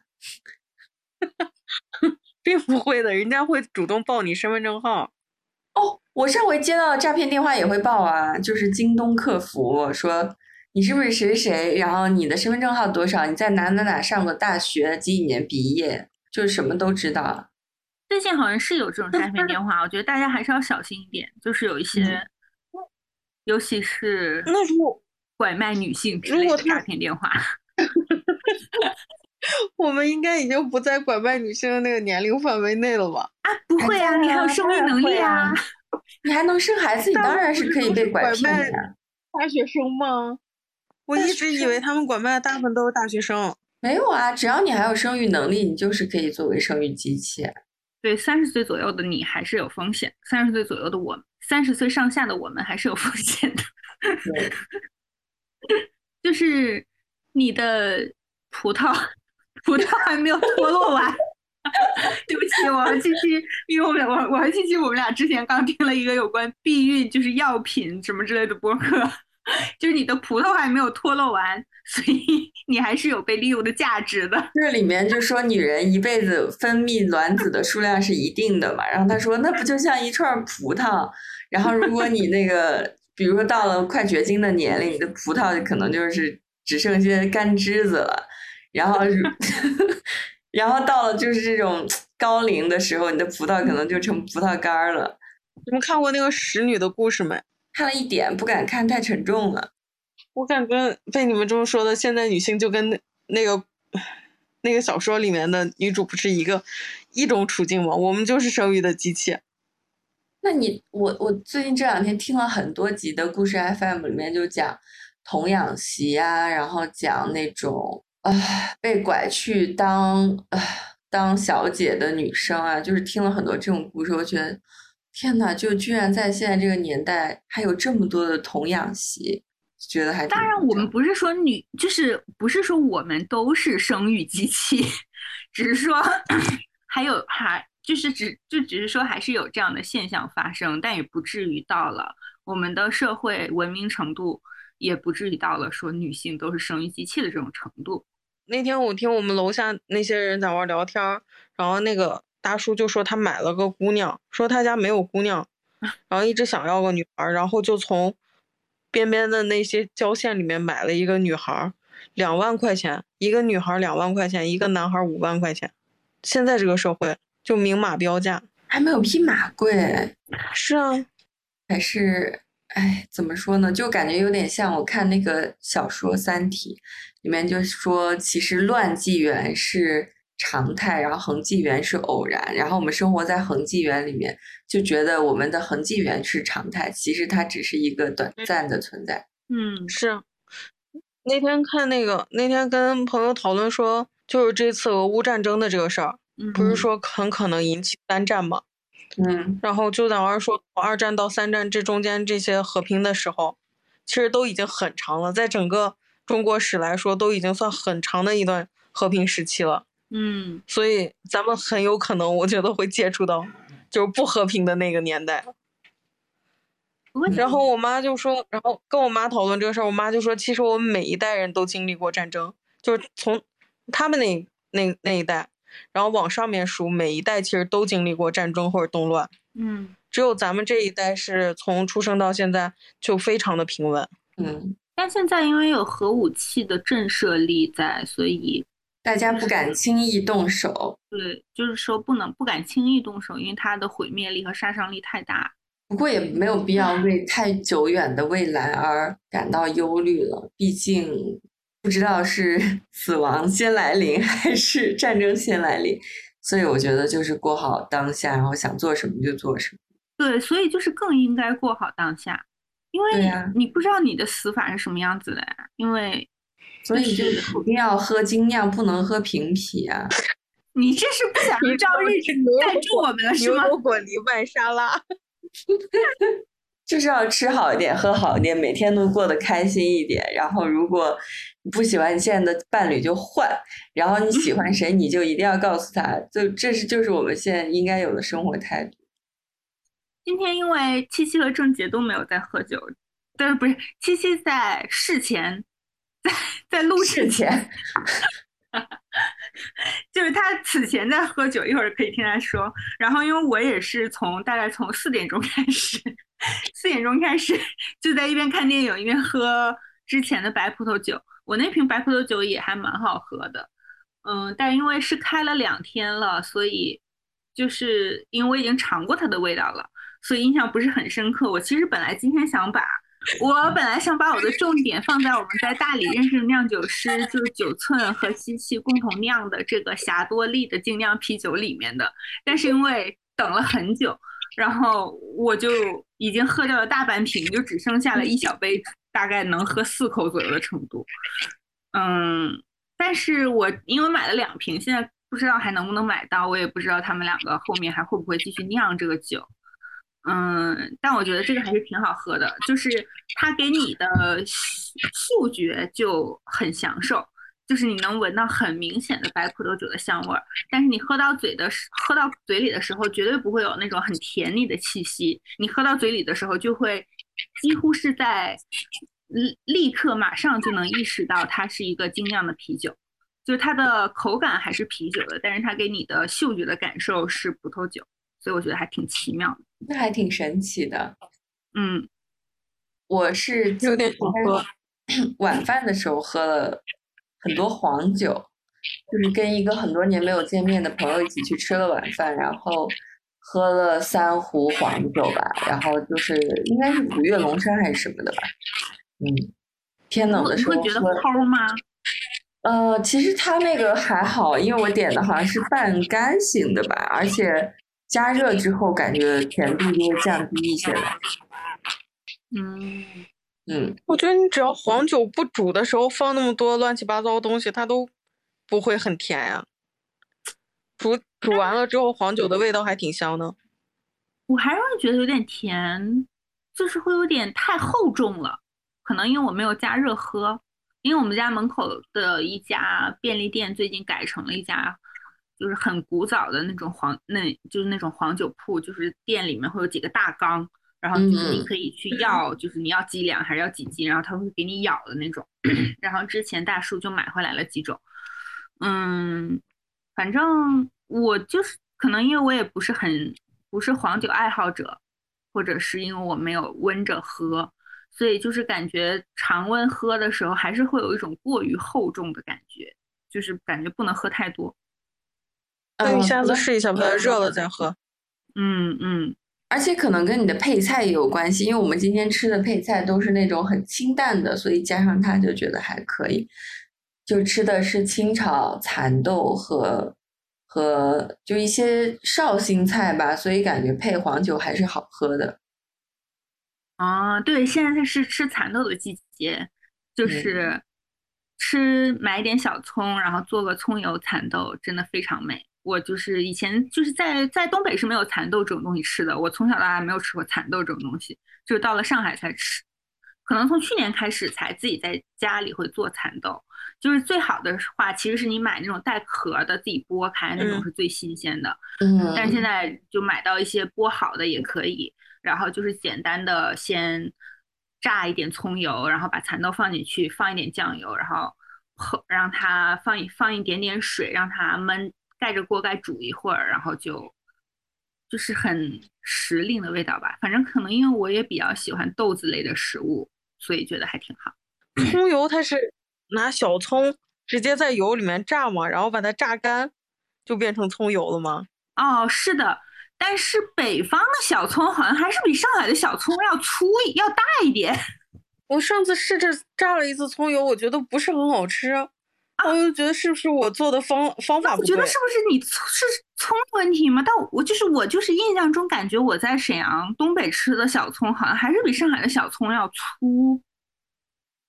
E: 并不会的，人家会主动报你身份证号。
F: 哦，我上回接到的诈骗电话也会报啊，就是京东客服说你是不是谁谁谁，然后你的身份证号多少，你在哪哪哪上过大学，几几年毕业，就是什么都知道。
B: 最近好像是有这种诈骗电话，我觉得大家还是要小心一点，就是有一些，
F: 嗯
B: 尤其是
E: 那如果
B: 拐卖女性之
E: 如果他
B: 类的诈骗电话。
E: 我们应该已经不在拐卖女性的那个年龄范围内了吧？
B: 啊，不会啊，你还有
F: 啊
B: 生育能力啊。
F: 你还能生孩子，你当然是可以被拐
E: 拐卖
F: 的。
E: 大学生吗？我一直以为他们拐卖的大部分都是大学生。
F: 没有啊，只要你还有生育能力，你就是可以作为生育机器。
B: 对，三十岁左右的你还是有风险，三十岁左右的我，三十岁上下的我们还是有风险的。就是你的葡萄，葡萄还没有脱落完。对不起，我和七七，因为我们，我我和七七，我们俩之前刚听了一个有关避孕，就是药品什么之类的播客，就是你的葡萄还没有脱落完，所以你还是有被利用的价值的。
F: 这里面就说女人一辈子分泌卵子的数量是一定的嘛，然后他说那不就像一串葡萄，然后如果你那个，比如说到了快绝经的年龄，你的葡萄可能就是只剩些干枝子了，然后如 然后到了就是这种高龄的时候，你的葡萄可能就成葡萄干儿了。
E: 你们看过那个使女的故事没？
F: 看了一点，不敢看，太沉重了。
E: 我感觉被你们这么说的，现在女性就跟那那个那个小说里面的女主不是一个一种处境吗？我们就是生育的机器。
F: 那你我我最近这两天听了很多集的故事 FM，里面就讲童养媳啊，然后讲那种啊、被拐去当唉、当小姐的女生啊，就是听了很多这种故事，我觉得天呐，就居然在现在这个年代还有这么多的童养媳，觉得还
B: 当然，我们不是说女，就是不是说我们都是生育机器，只是说还有还就是只就只是说还是有这样的现象发生，但也不至于到了我们的社会文明程度，也不至于到了说女性都是生育机器的这种程度。
E: 那天我听我们楼下那些人在玩聊天儿，然后那个大叔就说他买了个姑娘，说他家没有姑娘，然后一直想要个女孩儿，然后就从边边的那些郊县里面买了一个女孩儿，两万块钱一个女孩儿，两万块钱一个男孩儿，五万块钱。现在这个社会就明码标价。
F: 还没有匹马贵，
E: 是啊，
F: 还是哎，怎么说呢？就感觉有点像我看那个小说《三体》，里面就说，其实乱纪元是常态，然后恒纪元是偶然，然后我们生活在恒纪元里面，就觉得我们的恒纪元是常态，其实它只是一个短暂的存在。
B: 嗯，
E: 是。那天看那个，那天跟朋友讨论说，就是这次俄乌战争的这个事儿，
B: 嗯
E: 不是说很可能引起三战吗？
F: 嗯
E: 然后就在玩说，从二战到三战这中间这些和平的时候，其实都已经很长了，在整个中国史来说，都已经算很长的一段和平时期了。
B: 嗯，
E: 所以咱们很有可能，我觉得会接触到就是不和平的那个年代。然后我妈就说，然后跟我妈讨论这个事儿，我妈就说，其实我们每一代人都经历过战争，就是从他们那那那一代，然后往上面数，每一代其实都经历过战争或者动乱。
B: 嗯，
E: 只有咱们这一代是从出生到现在就非常的平稳。
F: 嗯，
B: 但现在因为有核武器的震慑力在，所以
F: 大家不敢轻易动手。
B: 对，就是说不能不敢轻易动手，因为它的毁灭力和杀伤力太大。
F: 不过也没有必要为太久远的未来而感到忧虑了，毕竟不知道是 死亡先来临还是战争先来临，所以我觉得就是过好当下，然后想做什么就做什么。
B: 对，所以就是更应该过好当下，因为
F: 对呀
B: 你不知道你的死法是什么样子的呀，因为
F: 所以就一定要喝精酿，不能喝平啤啊！
B: 你这是不想让朝日带住我们了是吗？
E: 牛油果泥拌沙拉。
F: 就是要吃好一点，喝好一点，每天都过得开心一点。然后，如果你不喜欢你现在的伴侣，就换；然后你喜欢谁，你就一定要告诉他。就这是就是我们现在应该有的生活态度。
B: 今天因为七七和郑杰都没有在喝酒，但是不是七七在事前，在在录制
F: 事前，
B: 就是他此前在喝酒，一会儿可以听他说。然后因为我也是从大概从四点钟开始，四点钟开始就在一边看电影一边喝之前的白葡萄酒。我那瓶白葡萄酒也还蛮好喝的，嗯，但因为是开了两天了，所以就是因为我已经尝过它的味道了，所以印象不是很深刻。我其实本来今天想把。我本来想把我的重点放在我们在大理认识的酿酒师，就是九寸和七七共同酿的这个霞多丽的精酿啤酒里面的，但是因为等了很久，然后我就已经喝掉了大半瓶，就只剩下了一小杯，大概能喝四口左右的程度。嗯，但是我因为买了两瓶，现在不知道还能不能买到，我也不知道他们两个后面还会不会继续酿这个酒。嗯，但我觉得这个还是挺好喝的，就是它给你的嗅觉就很享受，就是你能闻到很明显的白葡萄酒的香味儿，但是你喝到嘴的时，喝到嘴里的时候，绝对不会有那种很甜腻的气息，你喝到嘴里的时候，就会几乎是在立立刻马上就能意识到它是一个精酿的啤酒，就是它的口感还是啤酒的，但是它给你的嗅觉的感受是葡萄酒，所以我觉得还挺奇妙的。
F: 那还挺神奇的。
B: 嗯，
F: 我是
E: 有点想喝。
F: 晚饭的时候喝了很多黄酒，就是跟一个很多年没有见面的朋友一起去吃了晚饭，然后喝了三壶黄酒吧，然后就是应该是古越龙山还是什么的吧。嗯，天冷的时候
B: 你会觉得
F: 喝。
B: 齁吗？
F: 呃，其实它那个还好，因为我点的好像是半干型的吧，而且加热之后感觉甜度就会降低一些吧。
B: 嗯，
F: 嗯，
E: 我觉得你只要黄酒不煮的时候放那么多乱七八糟的东西，它都不会很甜呀。煮煮完了之后，黄酒的味道还挺香的。
B: 我还是会觉得有点甜，就是会有点太厚重了。可能因为我没有加热喝，因为我们家门口的一家便利店最近改成了一家，就是很古早的那种黄，那就是那种黄酒铺，就是店里面会有几个大缸，然后就是你
F: 嗯
B: 可以去要，就是你要几两还是要几斤，然后他会给你舀的那种。然后之前大叔就买回来了几种，嗯，反正我就是可能因为我也不是很不是黄酒爱好者，或者是因为我没有温着喝，所以就是感觉常温喝的时候还是会有一种过于厚重的感觉，就是感觉不能喝太多。
E: 那你下次
F: 嗯
E: 试一下，把它热了再喝。
B: 嗯嗯，
F: 而且可能跟你的配菜也有关系，因为我们今天吃的配菜都是那种很清淡的，所以加上它就觉得还可以。就吃的是清炒蚕豆和和就一些绍兴菜吧，所以感觉配黄酒还是好喝的。
B: 啊，对，现在是吃蚕豆的季节，就
F: 嗯
B: 是吃买一点小葱，然后做个葱油蚕豆，真的非常美。我就是以前就是在在东北是没有蚕豆这种东西吃的，我从小到大没有吃过蚕豆这种东西，就是到了上海才吃。可能从去年开始才自己在家里会做蚕豆，就是最好的话，其实是你买那种带壳的，自己剥开那种
E: 嗯
B: 是最新鲜的。
F: 嗯，
B: 但是现在就买到一些剥好的也可以，然后就是简单的先炸一点葱油，然后把蚕豆放进去，放一点酱油，然后后让它放一放一点点水，让它焖，盖着锅盖煮一会儿，然后就就是很时令的味道吧。反正可能因为我也比较喜欢豆子类的食物，所以觉得还挺好。
E: 葱油它是拿小葱直接在油里面炸嘛，然后把它榨干，就变成葱油了吗？
B: 哦，是的。但是北方的小葱好像还是比上海的小葱要粗要大一点。
E: 我上次试着炸了一次葱油，我觉得不是很好吃，我就觉得是不是我做的方方法不对？
B: 我觉得是不是你是葱问题吗？但我就是我就是印象中感觉我在沈阳东北吃的小葱好像还是比上海的小葱要粗。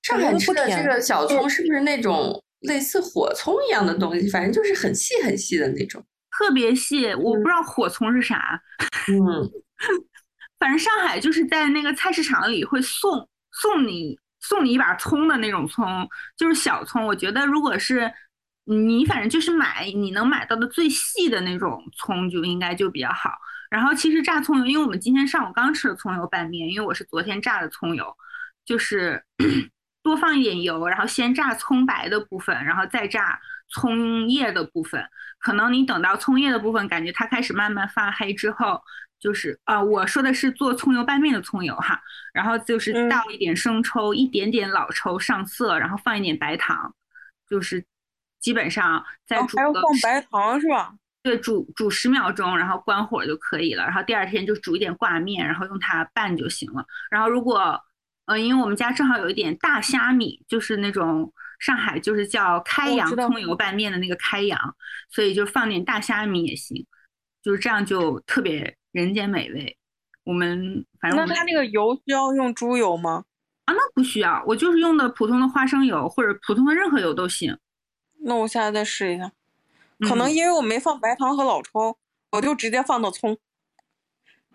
F: 上海吃的这个小葱是不是那种类似火葱一样的东西？反正就是很细很细的那种，
B: 特别细。我不知道火葱是啥。
F: 嗯，
B: 反正上海就是在那个菜市场里会送送你送你一把葱的那种葱，就是小葱。我觉得如果是你反正就是买你能买到的最细的那种葱，就应该就比较好。然后其实炸葱油，因为我们今天上午刚吃了葱油拌面，因为我是昨天炸的葱油，就是。多放一点油，然后先炸葱白的部分，然后再炸葱叶的部分。可能你等到葱叶的部分感觉它开始慢慢发黑之后，就是啊，我说的是做葱油拌面的葱油哈。然后就是倒一点生抽，一点点老抽上色，然后放一点白糖，就是基本上再煮。
E: 还要放白糖是吧？
B: 对，煮煮十秒钟，然后关火就可以了。然后第二天就煮一点挂面，然后用它拌就行了。然后如果嗯，因为我们家正好有一点大虾米，就是那种上海就是叫开阳葱油拌面的那个开阳，所以就放点大虾米也行，就是这样就特别人间美味。我们反正
E: 那它那个油需要用猪油吗？
B: 啊，那不需要，我就是用的普通的花生油或者普通的任何油都行。
E: 那我现在再试一下，可能因为我没放白糖和老抽，我就直接放的葱。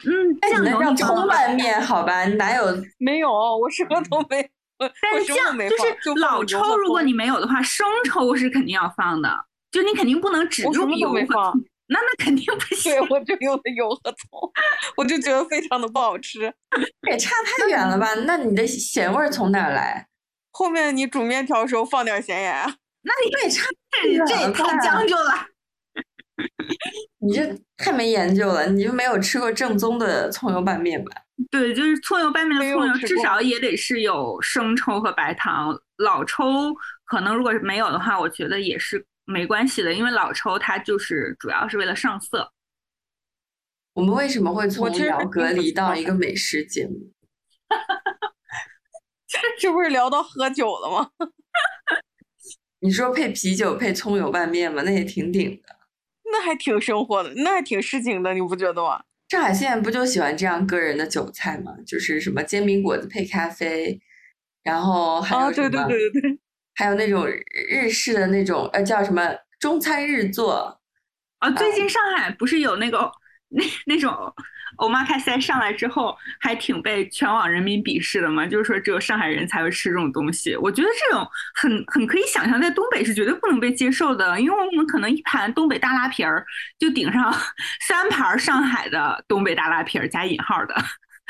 B: 嗯，酱油
F: 叫葱拌面好吧？你哪有？
E: 没有，我什么都没。
B: 但是酱就是老抽，如果你没有的话，生抽是肯定要放的。就你肯定不能只用油和
E: 葱，
B: 那那肯定不行。
E: 对，我就用的油和葱，我就觉得非常的不好吃。
F: 也差太远了吧？那你的咸味从哪来？
E: 后面你煮面条的时候放点咸盐。
B: 那你这
F: 也差
B: 这这也太将就了。
F: 你这太没研究了，你就没有吃过正宗的葱油拌面吧？
B: 对，就是葱油拌面的葱油，至少也得是有生抽和白糖。老抽可能如果是没有的话，我觉得也是没关系的，因为老抽它就是主要是为了上色。
F: 我们为什么会从聊隔离到一个美食节目？
E: 这不是聊到喝酒了吗？
F: 你说配啤酒配葱油拌面吗？那也挺顶的。
E: 那还挺生活的，那还挺市井的，你不觉得吗？
F: 上海现在不就喜欢这样个人的韭菜吗？就是什么煎饼果子配咖啡，然后还有
E: 什么？对对对对对，
F: 还有那种日式的那种，呃，叫什么中餐日做。
B: 啊，最近上海不是有那个那那种。欧玛开塞上来之后，还挺被全网人民鄙视的嘛，就是说只有上海人才会吃这种东西。我觉得这种很很可以想象，在东北是绝对不能被接受的，因为我们可能一盘东北大拉皮儿就顶上 三盘上海的东北大拉皮儿加引号的。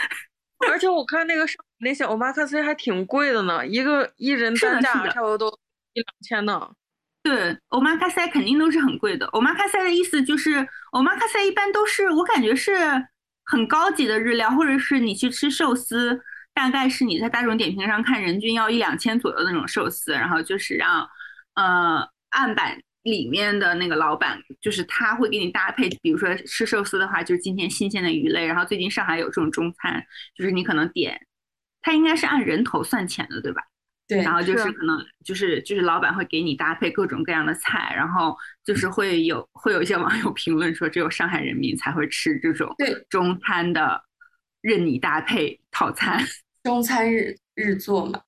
E: 而且我看那个上那些欧玛卡塞还挺贵的呢，一个一人单价差不多都一两千呢。
B: 对，欧玛卡塞肯定都是很贵的。欧玛卡塞的意思就是，欧玛卡塞一般都是我感觉是。很高级的日料，或者是你去吃寿司，大概是你在大众点评上看，人均要一两千左右的那种寿司，然后就是让，呃，案板里面的那个老板，就是他会给你搭配，比如说吃寿司的话，就是今天新鲜的鱼类，然后最近上海有这种中餐，就是你可能点，他应该是按人头算钱的，对吧？
F: 对，
B: 然后就是可能就是就是老板会给你搭配各种各样的菜，然后就是会有会有一些网友评论说，只有上海人民才会吃这种中餐的任你搭配套餐。
F: 中餐日日做嘛，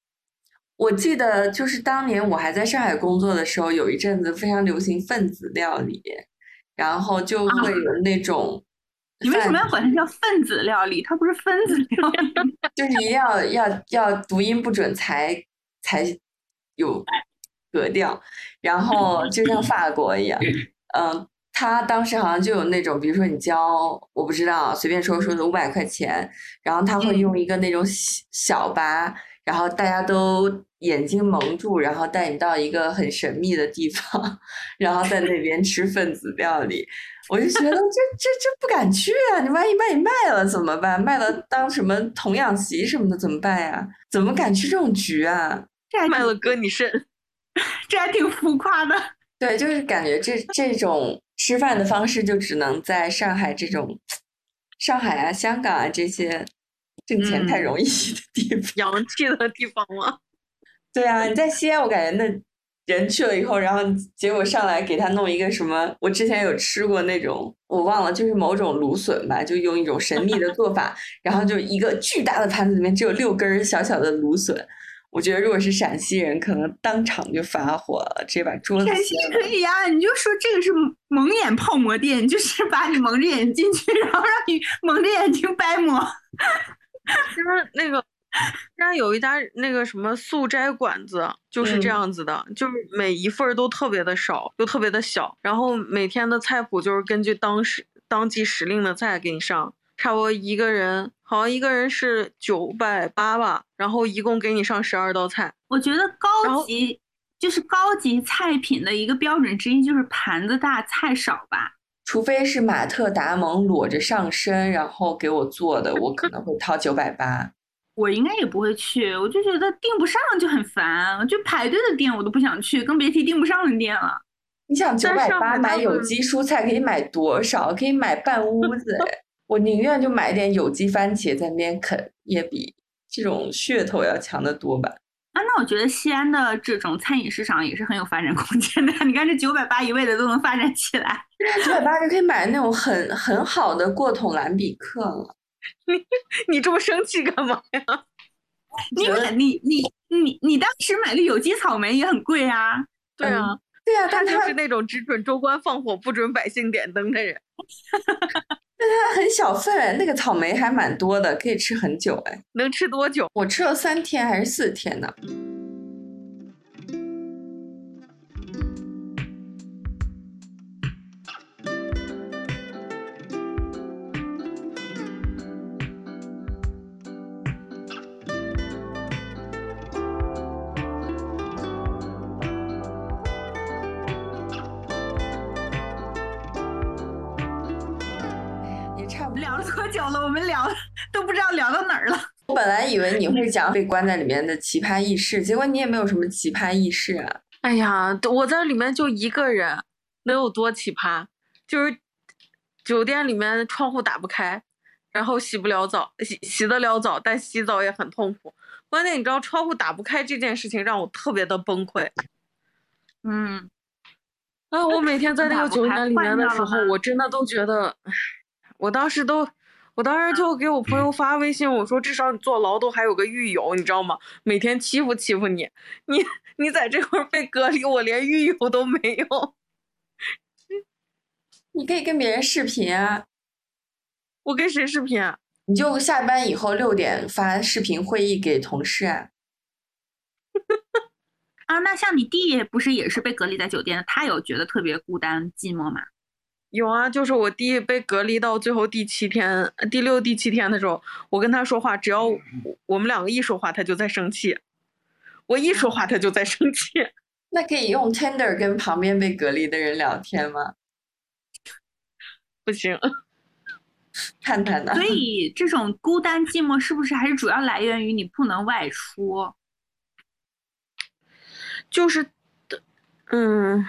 F: 我记得就是当年我还在上海工作的时候，有一阵子非常流行分子料理，然后就会有那种。
B: 你为什么要管它叫分子料理？它不是分子料理，
F: 就是一定要要要读音不准才。才有格调，然后就像法国一样，嗯，他当时好像就有那种，比如说你交，我不知道，随便说说的五百块钱，然后他会用一个那种小巴，然后大家都眼睛蒙住，然后带你到一个很神秘的地方，然后在那边吃分子料理。我就觉得这这这不敢去啊！你万一把你卖了怎么办？卖了当什么童养媳什么的怎么办呀？怎么敢去这种局啊？
B: 这还
E: 卖了割你肾。
B: 这还挺浮夸的。
F: 对，就是感觉这这种吃饭的方式就只能在上海这种上海啊、香港啊这些挣钱太
B: 嗯
F: 容易的地方。
E: 洋气的地方吗？
F: 对啊，你在西安，我感觉那人去了以后，然后结果上来给他弄一个什么，我之前有吃过那种，我忘了，就是某种芦笋吧，就用一种神秘的做法，然后就一个巨大的盘子里面只有六根儿小小的芦笋。我觉得如果是陕西人，可能当场就发火了，直接把桌子
B: 陕西
F: 掀了。
B: 可以呀、你就说这个是蒙眼泡馍店，就是把你蒙着眼进去，然后让你蒙着眼睛掰馍。
E: 就是那个，家有一家那个什么素斋馆子，就是这
F: 嗯
E: 样子的，就是每一份儿都特别的少，又特别的小，然后每天的菜谱就是根据当时当季时令的菜给你上，差不多一个人好像一个人是九百八吧，然后一共给你上十二道菜。
B: 我觉得高级就是高级菜品的一个标准之一就是盘子大菜少吧。
F: 除非是马特达蒙裸着上身，然后给我做的，我可能会掏九百八。
B: 我应该也不会去，我就觉得订不上就很烦，就排队的店我都不想去，更别提订不上的店了。
F: 你想九
E: 但
F: 百八买有机蔬菜可以买多少？可以买半屋子哎！我宁愿就买点有机番茄在那边啃，也比这种噱头要强得多吧。
B: 啊，那我觉得西安的这种餐饮市场也是很有发展空间的。你看这九百八一位的都能发展起来，
F: 九百八就可以买那种很很好的过桶蓝比克了。
E: 你你这么生气干嘛呀？
B: 你买你你你你当时买的有机草莓也很贵啊。
E: 对啊，
F: 对啊，
E: 他
F: 但他
E: 就是那种只准州官放火，不准百姓点灯的人。
F: 但它很小份，那个草莓还蛮多的，可以吃很久哎。
E: 能吃多久？
F: 我吃了三天还是四天呢？以为你会讲被关在里面的奇葩轶事，结果你也没有什么奇葩轶事啊。
E: 哎呀，我在里面就一个人，能有多奇葩？就是酒店里面窗户打不开，然后洗不了澡，洗洗得了澡，但洗澡也很痛苦。关键你知道窗户打不开这件事情让我特别的崩溃。
B: 嗯，
E: 啊，我每天在那个酒店里面的时候，我真的都觉得，我当时都，我当时就给我朋友发微信，我说至少你坐牢都还有个狱友，你知道吗？每天欺负欺负你，你你在这块儿被隔离，我连狱友都没有。
F: 你可以跟别人视频啊，
E: 我跟谁视频啊？
F: 你就下班以后六点发视频会议给同事啊。
B: 啊，那像你弟不是也是被隔离在酒店的？他有觉得特别孤单寂寞吗？
E: 有啊，就是我弟被隔离到最后第七天、呃第六、第七天的时候，我跟他说话，只要我我们两个一说话，他就在生气；我一说话，他就在生气。
F: 那可以用 Tender 跟旁边被隔离的人聊天吗？
E: 不行，
F: 探探呢？
B: 所以这种孤单寂寞是不是还是主要来源于你不能外出？
E: 就是，嗯，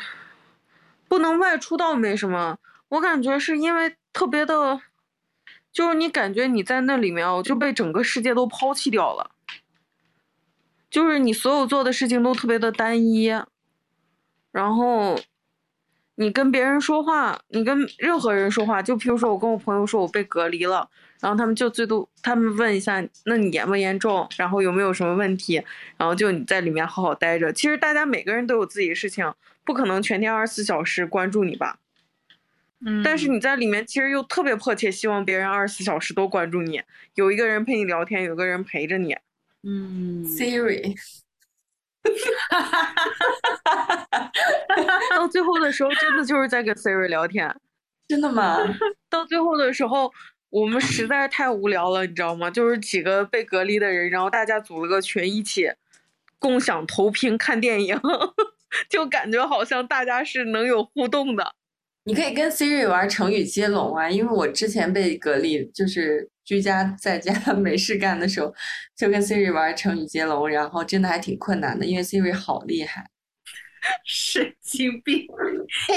E: 不能外出倒没什么，我感觉是因为特别的，就是你感觉你在那里面哦，就被整个世界都抛弃掉了，就是你所有做的事情都特别的单一，然后你跟别人说话，你跟任何人说话，就譬如说我跟我朋友说我被隔离了，然后他们就最多他们问一下，那你严不严重，然后有没有什么问题，然后就你在里面好好待着。其实大家每个人都有自己的事情，不可能全天二十四小时关注你吧。
B: 嗯，
E: 但是你在里面其实又特别迫切希望别人二十四小时都关注你，有一个人陪你聊天，有个人陪着你。
B: 嗯
F: ，Siri，
E: 到最后的时候，真的就是在跟 Siri 聊天。
F: 真的吗？
E: 到最后的时候，我们实在是太无聊了，你知道吗？就是几个被隔离的人，然后大家组了个群，一起共享投屏看电影，就感觉好像大家是能有互动的。
F: 你可以跟 Siri 玩成语接龙啊，因为我之前被隔离，就是居家在家 没事干的时候，就跟 Siri 玩成语接龙，然后真的还挺困难的，因为 Siri 好厉害。
B: 神经病！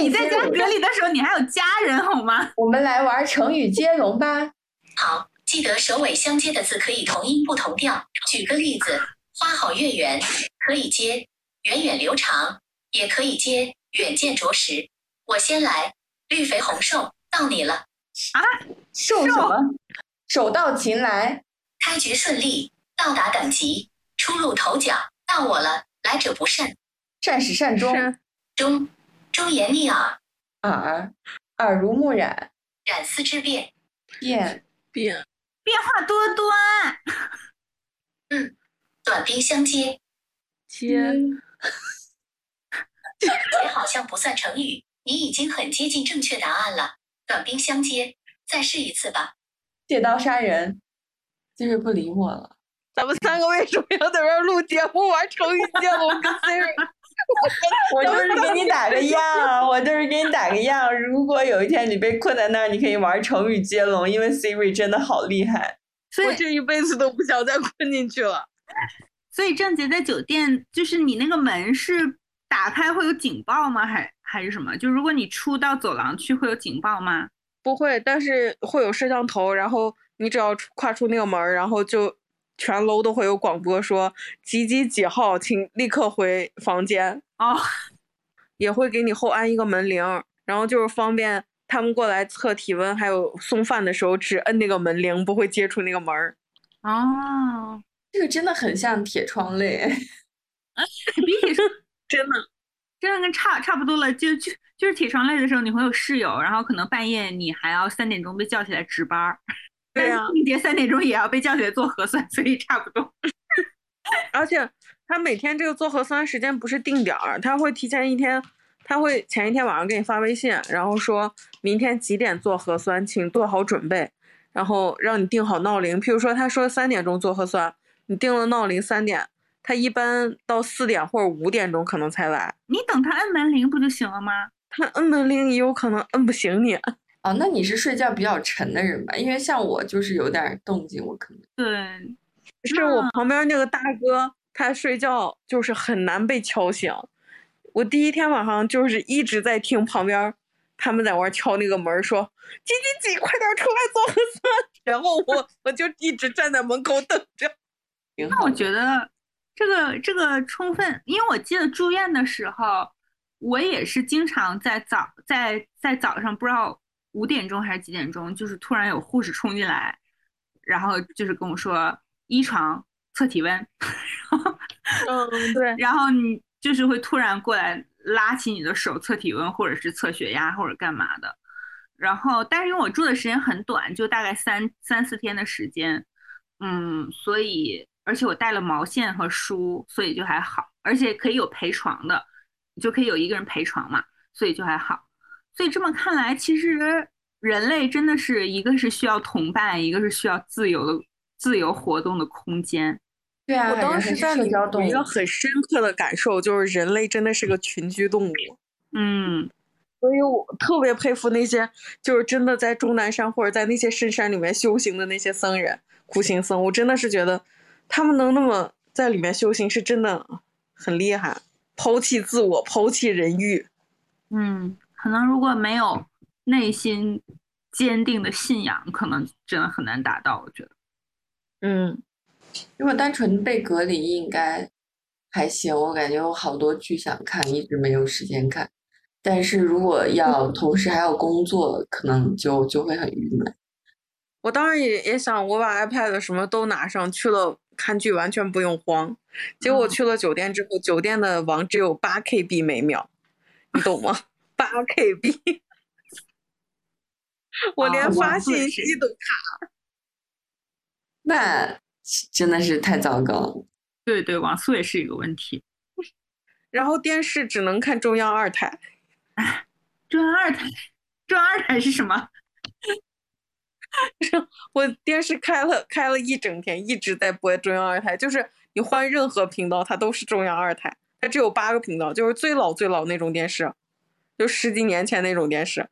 B: 你在家隔离的时候，你还有家人好吗？
F: 我们来玩成语接龙吧。
C: 好，记得首尾相接的字可以同音不同调。举个例子，花好月圆，可以接源远流长，也可以接远见卓识。我先来。绿肥红瘦，到你了。啊！
F: 瘦什么？手到擒来，
C: 开局顺利，到达等级，初露头角，到我了，来者不善，
F: 善始善终，
C: 终忠言逆耳，
F: 耳耳濡目染，
C: 染丝之变，
F: 变。
E: 变。
B: 变化多端，
C: 嗯，短兵相接，
E: 接，
C: 接好像不算成语。你已经很接近正确答案了，短兵相接，再试一次吧。
F: 借刀杀人，就是不理我了。
E: 咱们三个为什么要在这录节目玩成语接龙？跟 Siri，
F: 我就是给你 打个样，我就是给你打个样。如果有一天你被困在那儿，你可以玩成语接龙，因为 Siri 真的好厉害。
E: 所我这一辈子都不想再困进去了。
B: 所以郑杰在酒店，就是你那个门是打开会有警报吗？还？还是什么？就如果你出到走廊去，会有警报吗？
E: 不会，但是会有摄像头。然后你只要跨出那个门，然后就全楼都会有广播说几几几号，请立刻回房间。
B: 哦，
E: 也会给你后安一个门铃，然后就是方便他们过来测体温，还有送饭的时候只摁那个门铃，不会接触那个门儿。
B: 哦，
F: 这个真的很像铁窗泪，
B: 比铁窗
E: 真的。
B: 真的跟差差不多了，就就就是起床累的时候，你会有室友，然后可能半夜你还要三点钟被叫起来值班儿，
E: 对呀，
B: 一节三点钟也要被叫起来做核酸，所以差不多。
E: 而且他每天这个做核酸时间不是定点儿，他会提前一天，他会前一天晚上给你发微信，然后说明天几点做核酸，请做好准备，然后让你定好闹铃。譬如说他说三点钟做核酸，你定了闹铃三点。他一般到四点或者五点钟可能才来，
B: 你等他摁门铃不就行了吗？
E: 他摁门铃也有可能摁不醒你。
F: 哦，那你是睡觉比较沉的人吧？因为像我就是有点动静，我可能
B: 对，
E: 是我旁边那个大哥，他睡觉就是很难被敲醒。我第一天晚上就是一直在听旁边他们在玩敲那个门，说几几几，快点出来做核酸。然后我我就一直站在门口等着。
B: 那我觉得。这个这个充分，因为我记得住院的时候，我也是经常在早在在早上不知道五点钟还是几点钟，就是突然有护士冲进来，然后就是跟我说一床测体温，
E: 嗯对，
B: 然后你就是会突然过来拉起你的手测体温，或者是测血压或者干嘛的，然后但是因为我住的时间很短，就大概三三四天的时间，嗯，所以。而且我带了毛线和书，所以就还好。而且可以有陪床的，就可以有一个人陪床嘛，所以就还好。所以这么看来，其实人类真的是一个是需要同伴，一个是需要自由的、自由活动的空间。
F: 对啊，
E: 我当时在里有一个很深刻的感受，就是人类真的是个群居动物。
B: 嗯，
E: 所以我特别佩服那些就是真的在终南山或者在那些深山里面修行的那些僧人、苦行僧。我真的是觉得。他们能那么在里面修行，是真的很厉害，抛弃自我，抛弃人欲。
B: 嗯，可能如果没有内心坚定的信仰，可能真的很难达到。我觉得，
E: 嗯，
F: 如果单纯被隔离，应该还行。我感觉我好多剧想看，一直没有时间看。但是如果要同时还要工作，可能就就会很郁闷。
E: 我当时也也想，我把 iPad 什么都拿上去了。看剧完全不用慌，结果去了酒店之后，酒店的网只有八 KB 每秒，你懂吗？八 KB，我连发信息都卡，
F: 那真的是太糟糕了。
B: 对对，网速也是一个问题。
E: 然后电视只能看中央二台，
B: 中央二台，中央二台是什么？
E: 我电视开了开了一整天，一直在播中央二台，就是你换任何频道，它都是中央二台。它只有八个频道，就是最老最老那种电视，就十几年前那种电视。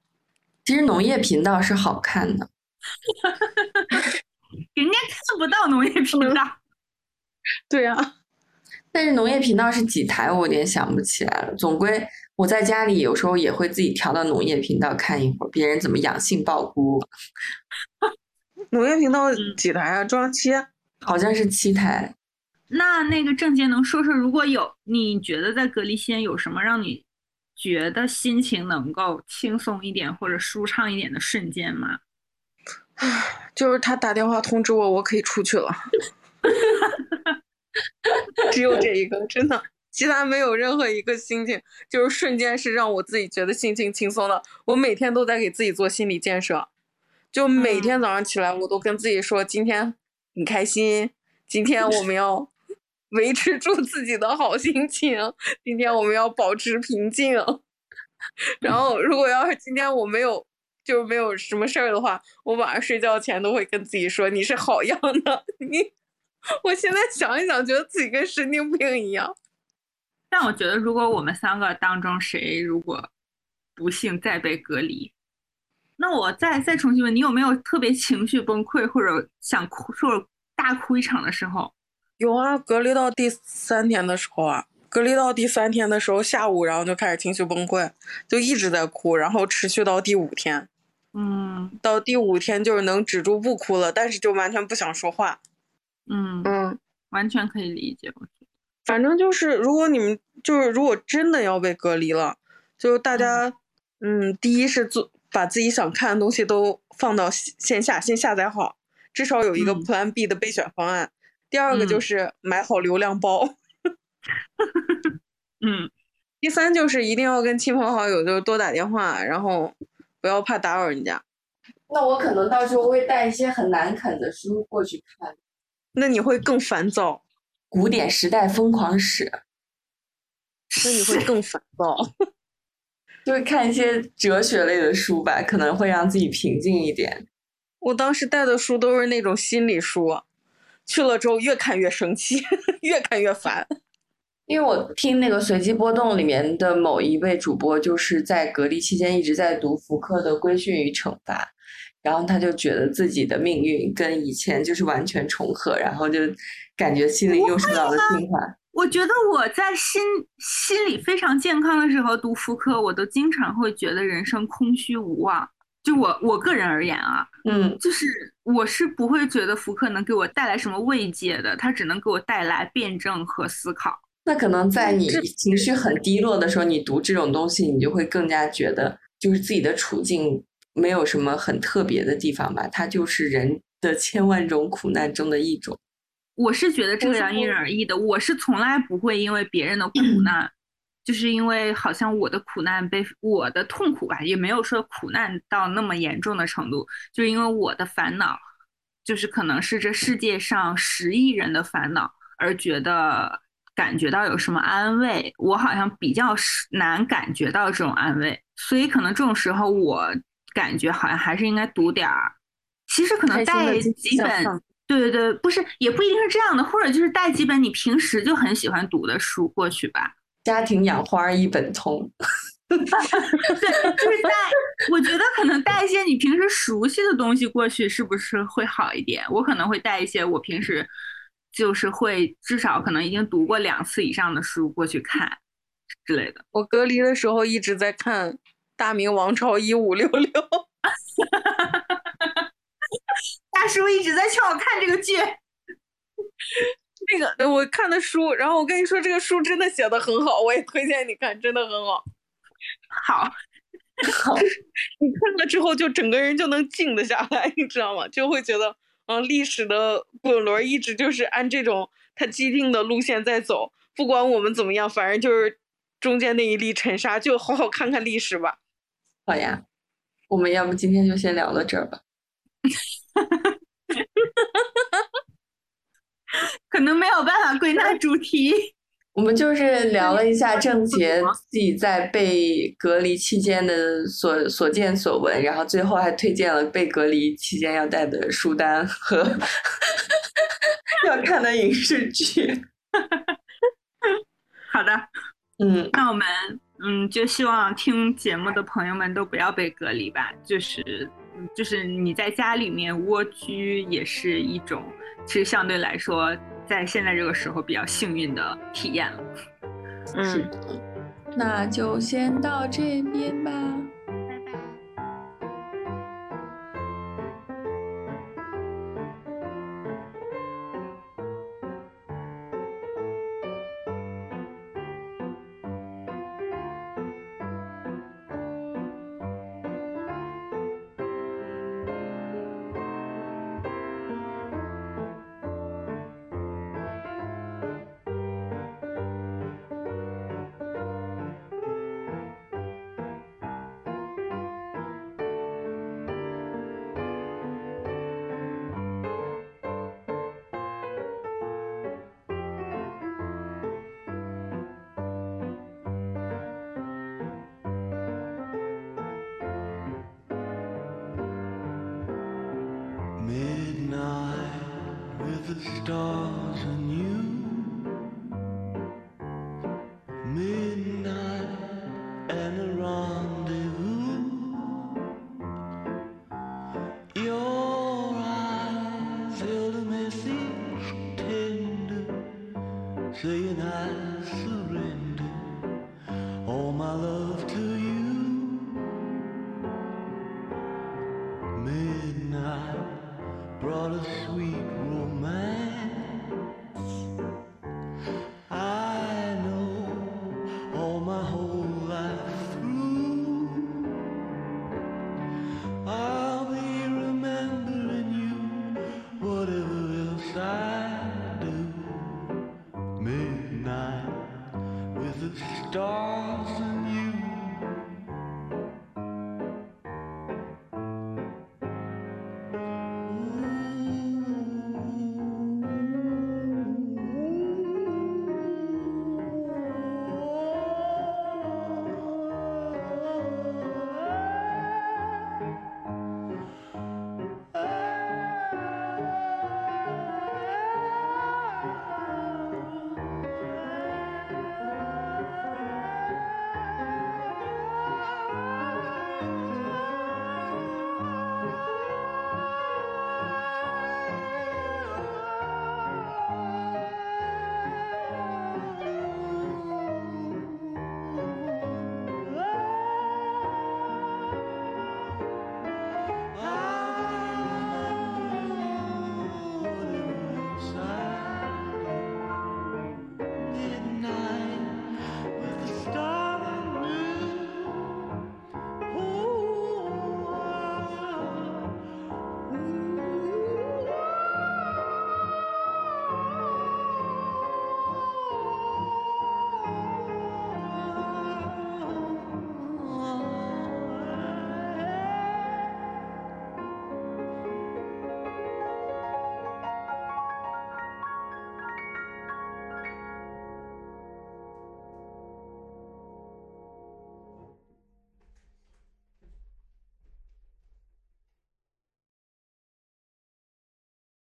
F: 其实农业频道是好看的，
B: 人家看不到农业频道。
E: 对呀，
F: 但是农业频道是几台，我有点想不起来了。总归我在家里有时候也会自己调到农业频道看一会儿，别人怎么养杏鲍菇。
E: 农业频道几台啊？中央七，
F: 好像是七台。
B: 那那个郑杰能说说，如果有你觉得在隔离期间有什么让你觉得心情能够轻松一点或者舒畅一点的瞬间吗？
E: 就是他打电话通知我，我可以出去了。只有这一个，真的，其他没有任何一个心情，就是瞬间是让我自己觉得心情轻松的。我每天都在给自己做心理建设，就每天早上起来，我都跟自己说，今天很开心，今天我们要维持住自己的好心情，今天我们要保持平静。然后，如果要是今天我没有，就是没有什么事儿的话，我晚上睡觉前都会跟自己说，你是好样的，你。我现在想一想，觉得自己跟神经病一样。
B: 但我觉得，如果我们三个当中谁如果不幸再被隔离，那我再再重新问你，有没有特别情绪崩溃或者想哭或者大哭一场的时候？
E: 有啊，隔离到第三天的时候啊，隔离到第三天的时候下午，然后就开始情绪崩溃，就一直在哭，然后持续到第五天。
B: 嗯，
E: 到第五天就是能止住不哭了，但是就完全不想说话。
B: 嗯
E: 嗯，
B: 完全可以理解。
E: 反正就是，如果你们就是如果真的要被隔离了，就大家，嗯，第一是做把自己想看的东西都放到线下，先下载好，至少有一个 Plan B 的备选方案。第二个就是买好流量包。
B: 嗯。
E: 第三就是一定要跟亲朋好友就多打电话，然后不要怕打扰人家。
F: 那我可能到时候会带一些很难啃的书过去看。
E: 那你会更烦躁，
F: 古典时代疯狂史。
E: 所以会更烦躁，
F: 就会看一些哲学类的书吧，可能会让自己平静一点。
E: 我当时带的书都是那种心理书，去了之后越看越生气，越看越烦。
F: 因为我听那个随机波动里面的某一位主播，就是在隔离期间一直在读福克的《规训与惩罚》。然后他就觉得自己的命运跟以前就是完全重合，然后就感觉心里又受到了净化。
B: 我觉得我在心心理非常健康的时候读福柯，我都经常会觉得人生空虚无望。就我我个人而言啊，
F: 嗯，
B: 就是我是不会觉得福柯能给我带来什么慰藉的，他只能给我带来辩证和思考。
F: 那可能在你情绪很低落的时候，你读这种东西，你就会更加觉得就是自己的处境。没有什么很特别的地方吧，它就是人的千万种苦难中的一种。
B: 我是觉得这个要因人而异的，我是从来不会因为别人的苦难，就是因为好像我的苦难被我的痛苦吧，也没有说苦难到那么严重的程度，就是因为我的烦恼，就是可能是这世界上十亿人的烦恼而觉得感觉到有什么安慰，我好像比较难感觉到这种安慰，所以可能这种时候我。感觉好像还是应该读点儿，其实可能带几本，对对对，不是也不一定是这样的，或者就是带几本你平时就很喜欢读的书过去吧。
F: 家庭养花一本通，
B: 对，就是带，我觉得可能带一些你平时熟悉的东西过去，是不是会好一点？我可能会带一些我平时就是会至少可能已经读过两次以上的书过去看之类的。
E: 我隔离的时候一直在看。大明王朝一五六六，
B: 大叔一直在劝我看这个剧。
E: 那个我看的书，然后我跟你说，这个书真的写的很好，我也推荐你看，真的很好。
B: 好，
F: 好，
E: 你看了之后就整个人就能静得下来，你知道吗？就会觉得，嗯，历史的滚轮一直就是按这种它既定的路线在走，不管我们怎么样，反正就是中间那一粒尘沙，就好好看看历史吧。
F: 好呀，我们要不今天就先聊到这儿吧。
B: 可能没有办法归纳主题。
G: 我们就是聊了一下郑杰自己在被隔离期间的所所见所闻，然后最后还推荐了被隔离期间要带的书单和 要看的影视剧。
B: 好的，
G: 嗯，
B: 那我们嗯就希望听节目的朋友们都不要被隔离吧，就是嗯就是你在家里面蜗居也是一种，其实相对来说，在现在这个时候比较幸运的体验了。
F: 嗯，
G: 那就先到这边吧。